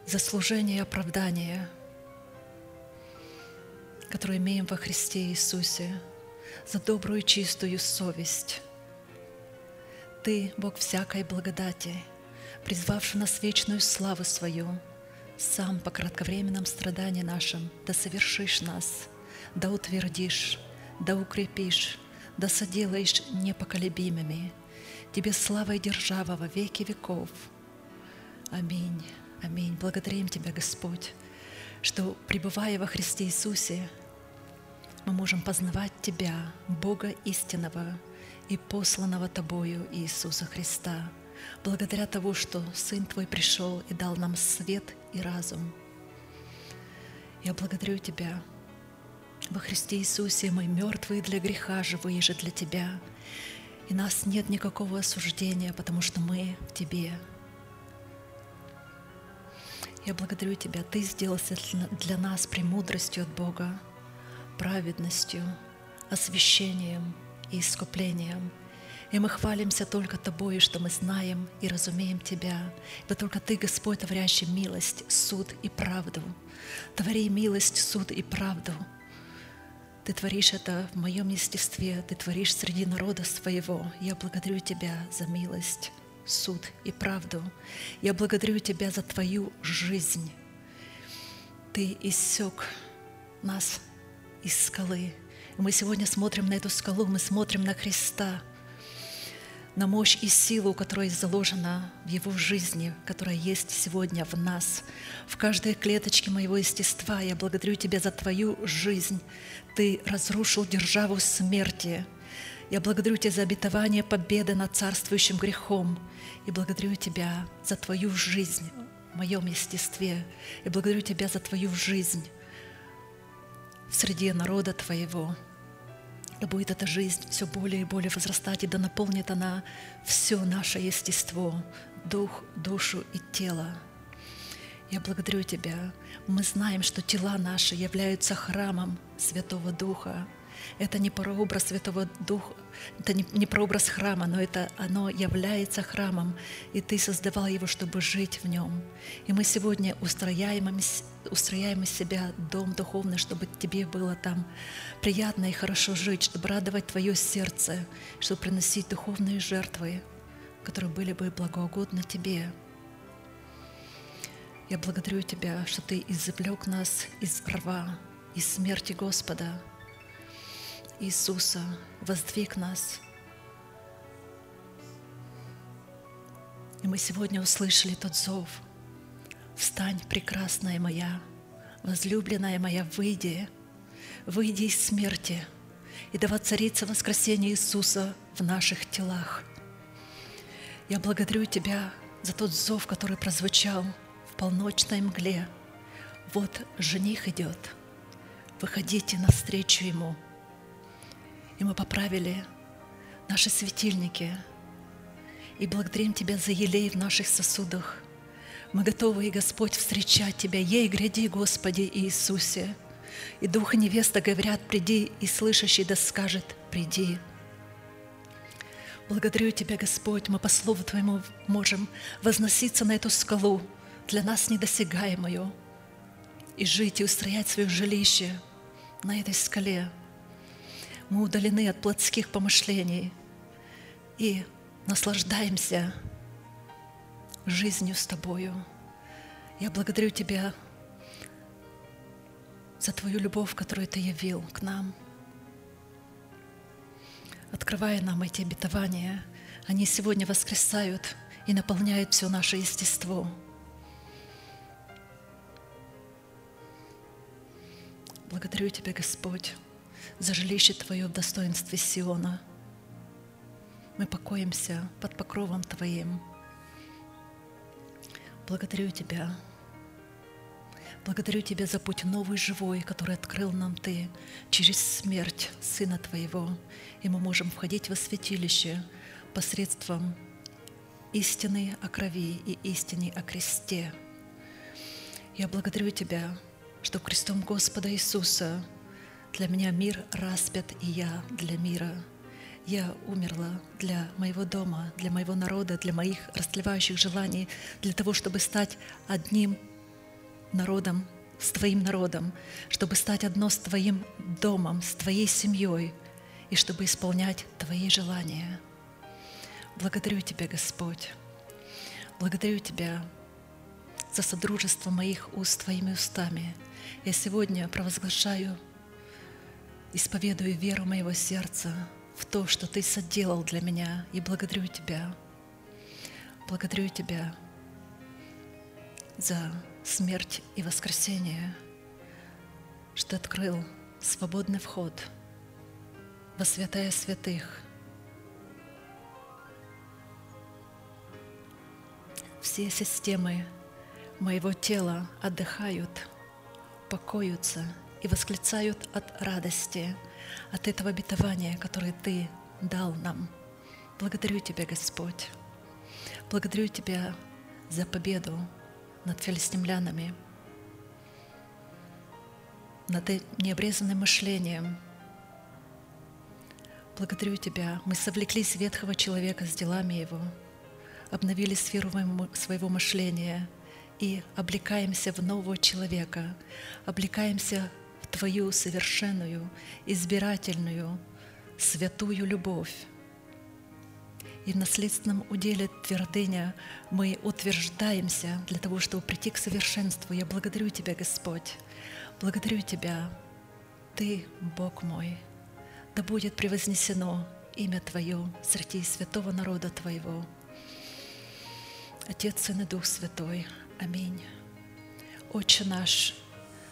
за служение и оправдание, которое имеем во Христе Иисусе, за добрую чистую совесть. Ты, Бог всякой благодати – призвавший нас вечную славу свою, сам по кратковременном страдании нашем да совершишь нас, да утвердишь, да укрепишь, да соделаешь непоколебимыми. Тебе слава и держава во веки веков. Аминь. Аминь. Благодарим Тебя, Господь, что, пребывая во Христе Иисусе, мы можем познавать Тебя, Бога истинного и посланного Тобою Иисуса Христа – благодаря того, что Сын Твой пришел и дал нам свет и разум. Я благодарю Тебя. Во Христе Иисусе мы мертвые для греха, живые же для Тебя. И нас нет никакого осуждения, потому что мы в Тебе. Я благодарю Тебя. Ты сделался для нас премудростью от Бога, праведностью, освящением и искуплением – и мы хвалимся только Тобою, что мы знаем и разумеем Тебя. Ибо только Ты, Господь, творящий милость, суд и правду. Твори милость, суд и правду. Ты творишь это в моем естестве, Ты творишь среди народа своего. Я благодарю Тебя за милость, суд и правду. Я благодарю Тебя за Твою жизнь. Ты иссек нас из скалы. Мы сегодня смотрим на эту скалу, мы смотрим на Христа – на мощь и силу, которая заложена в Его жизни, которая есть сегодня в нас, в каждой клеточке моего естества. Я благодарю Тебя за Твою жизнь. Ты разрушил державу смерти. Я благодарю Тебя за обетование победы над царствующим грехом. И благодарю Тебя за Твою жизнь в моем естестве. И благодарю Тебя за Твою жизнь среди народа Твоего. Да будет эта жизнь все более и более возрастать, и да наполнит она все наше естество, дух, душу и тело. Я благодарю Тебя. Мы знаем, что тела наши являются храмом Святого Духа, это не прообраз Святого Духа, это не, не прообраз храма, но это оно является храмом, и Ты создавал его, чтобы жить в нем. И мы сегодня устрояем, устрояем из себя дом духовный, чтобы Тебе было там приятно и хорошо жить, чтобы радовать Твое сердце, чтобы приносить духовные жертвы, которые были бы благоугодны Тебе. Я благодарю Тебя, что Ты извлек нас из рва, из смерти Господа, Иисуса, воздвиг нас. И мы сегодня услышали тот зов. «Встань, прекрасная моя, возлюбленная моя, выйди, выйди из смерти, и да воцарится воскресение Иисуса в наших телах». Я благодарю Тебя за тот зов, который прозвучал в полночной мгле. Вот жених идет, выходите навстречу Ему – и мы поправили наши светильники. И благодарим Тебя за елей в наших сосудах. Мы готовы, и Господь, встречать Тебя. Ей гряди, Господи Иисусе. И Дух и невеста говорят, приди, и слышащий да скажет, приди. Благодарю Тебя, Господь, мы по Слову Твоему можем возноситься на эту скалу, для нас недосягаемую, и жить, и устроять свое жилище на этой скале – мы удалены от плотских помышлений и наслаждаемся жизнью с Тобою. Я благодарю Тебя за Твою любовь, которую Ты явил к нам. Открывая нам эти обетования, они сегодня воскресают и наполняют все наше естество. Благодарю Тебя, Господь, за жилище Твое в достоинстве Сиона. Мы покоимся под покровом Твоим. Благодарю Тебя. Благодарю Тебя за путь новый, живой, который открыл нам Ты через смерть Сына Твоего. И мы можем входить во святилище посредством истины о крови и истины о кресте. Я благодарю Тебя, что крестом Господа Иисуса – для меня мир распят, и я для мира. Я умерла для моего дома, для моего народа, для моих растлевающих желаний, для того, чтобы стать одним народом, с Твоим народом, чтобы стать одно с Твоим домом, с Твоей семьей, и чтобы исполнять Твои желания. Благодарю Тебя, Господь. Благодарю Тебя за содружество моих уст Твоими устами. Я сегодня провозглашаю исповедую веру моего сердца в то, что Ты соделал для меня, и благодарю Тебя. Благодарю Тебя за смерть и воскресение, что открыл свободный вход во святая святых. Все системы моего тела отдыхают, покоятся – и восклицают от радости, от этого обетования, которое Ты дал нам. Благодарю Тебя, Господь. Благодарю Тебя за победу над филистимлянами, над необрезанным мышлением. Благодарю Тебя. Мы совлеклись ветхого человека с делами его, обновили сферу своего мышления и облекаемся в нового человека, облекаемся Твою совершенную, избирательную, святую любовь. И в наследственном уделе твердыня мы утверждаемся для того, чтобы прийти к совершенству. Я благодарю Тебя, Господь. Благодарю Тебя. Ты, Бог мой. Да будет превознесено имя Твое среди святого народа Твоего. Отец, Сын и Дух Святой. Аминь. Отче наш,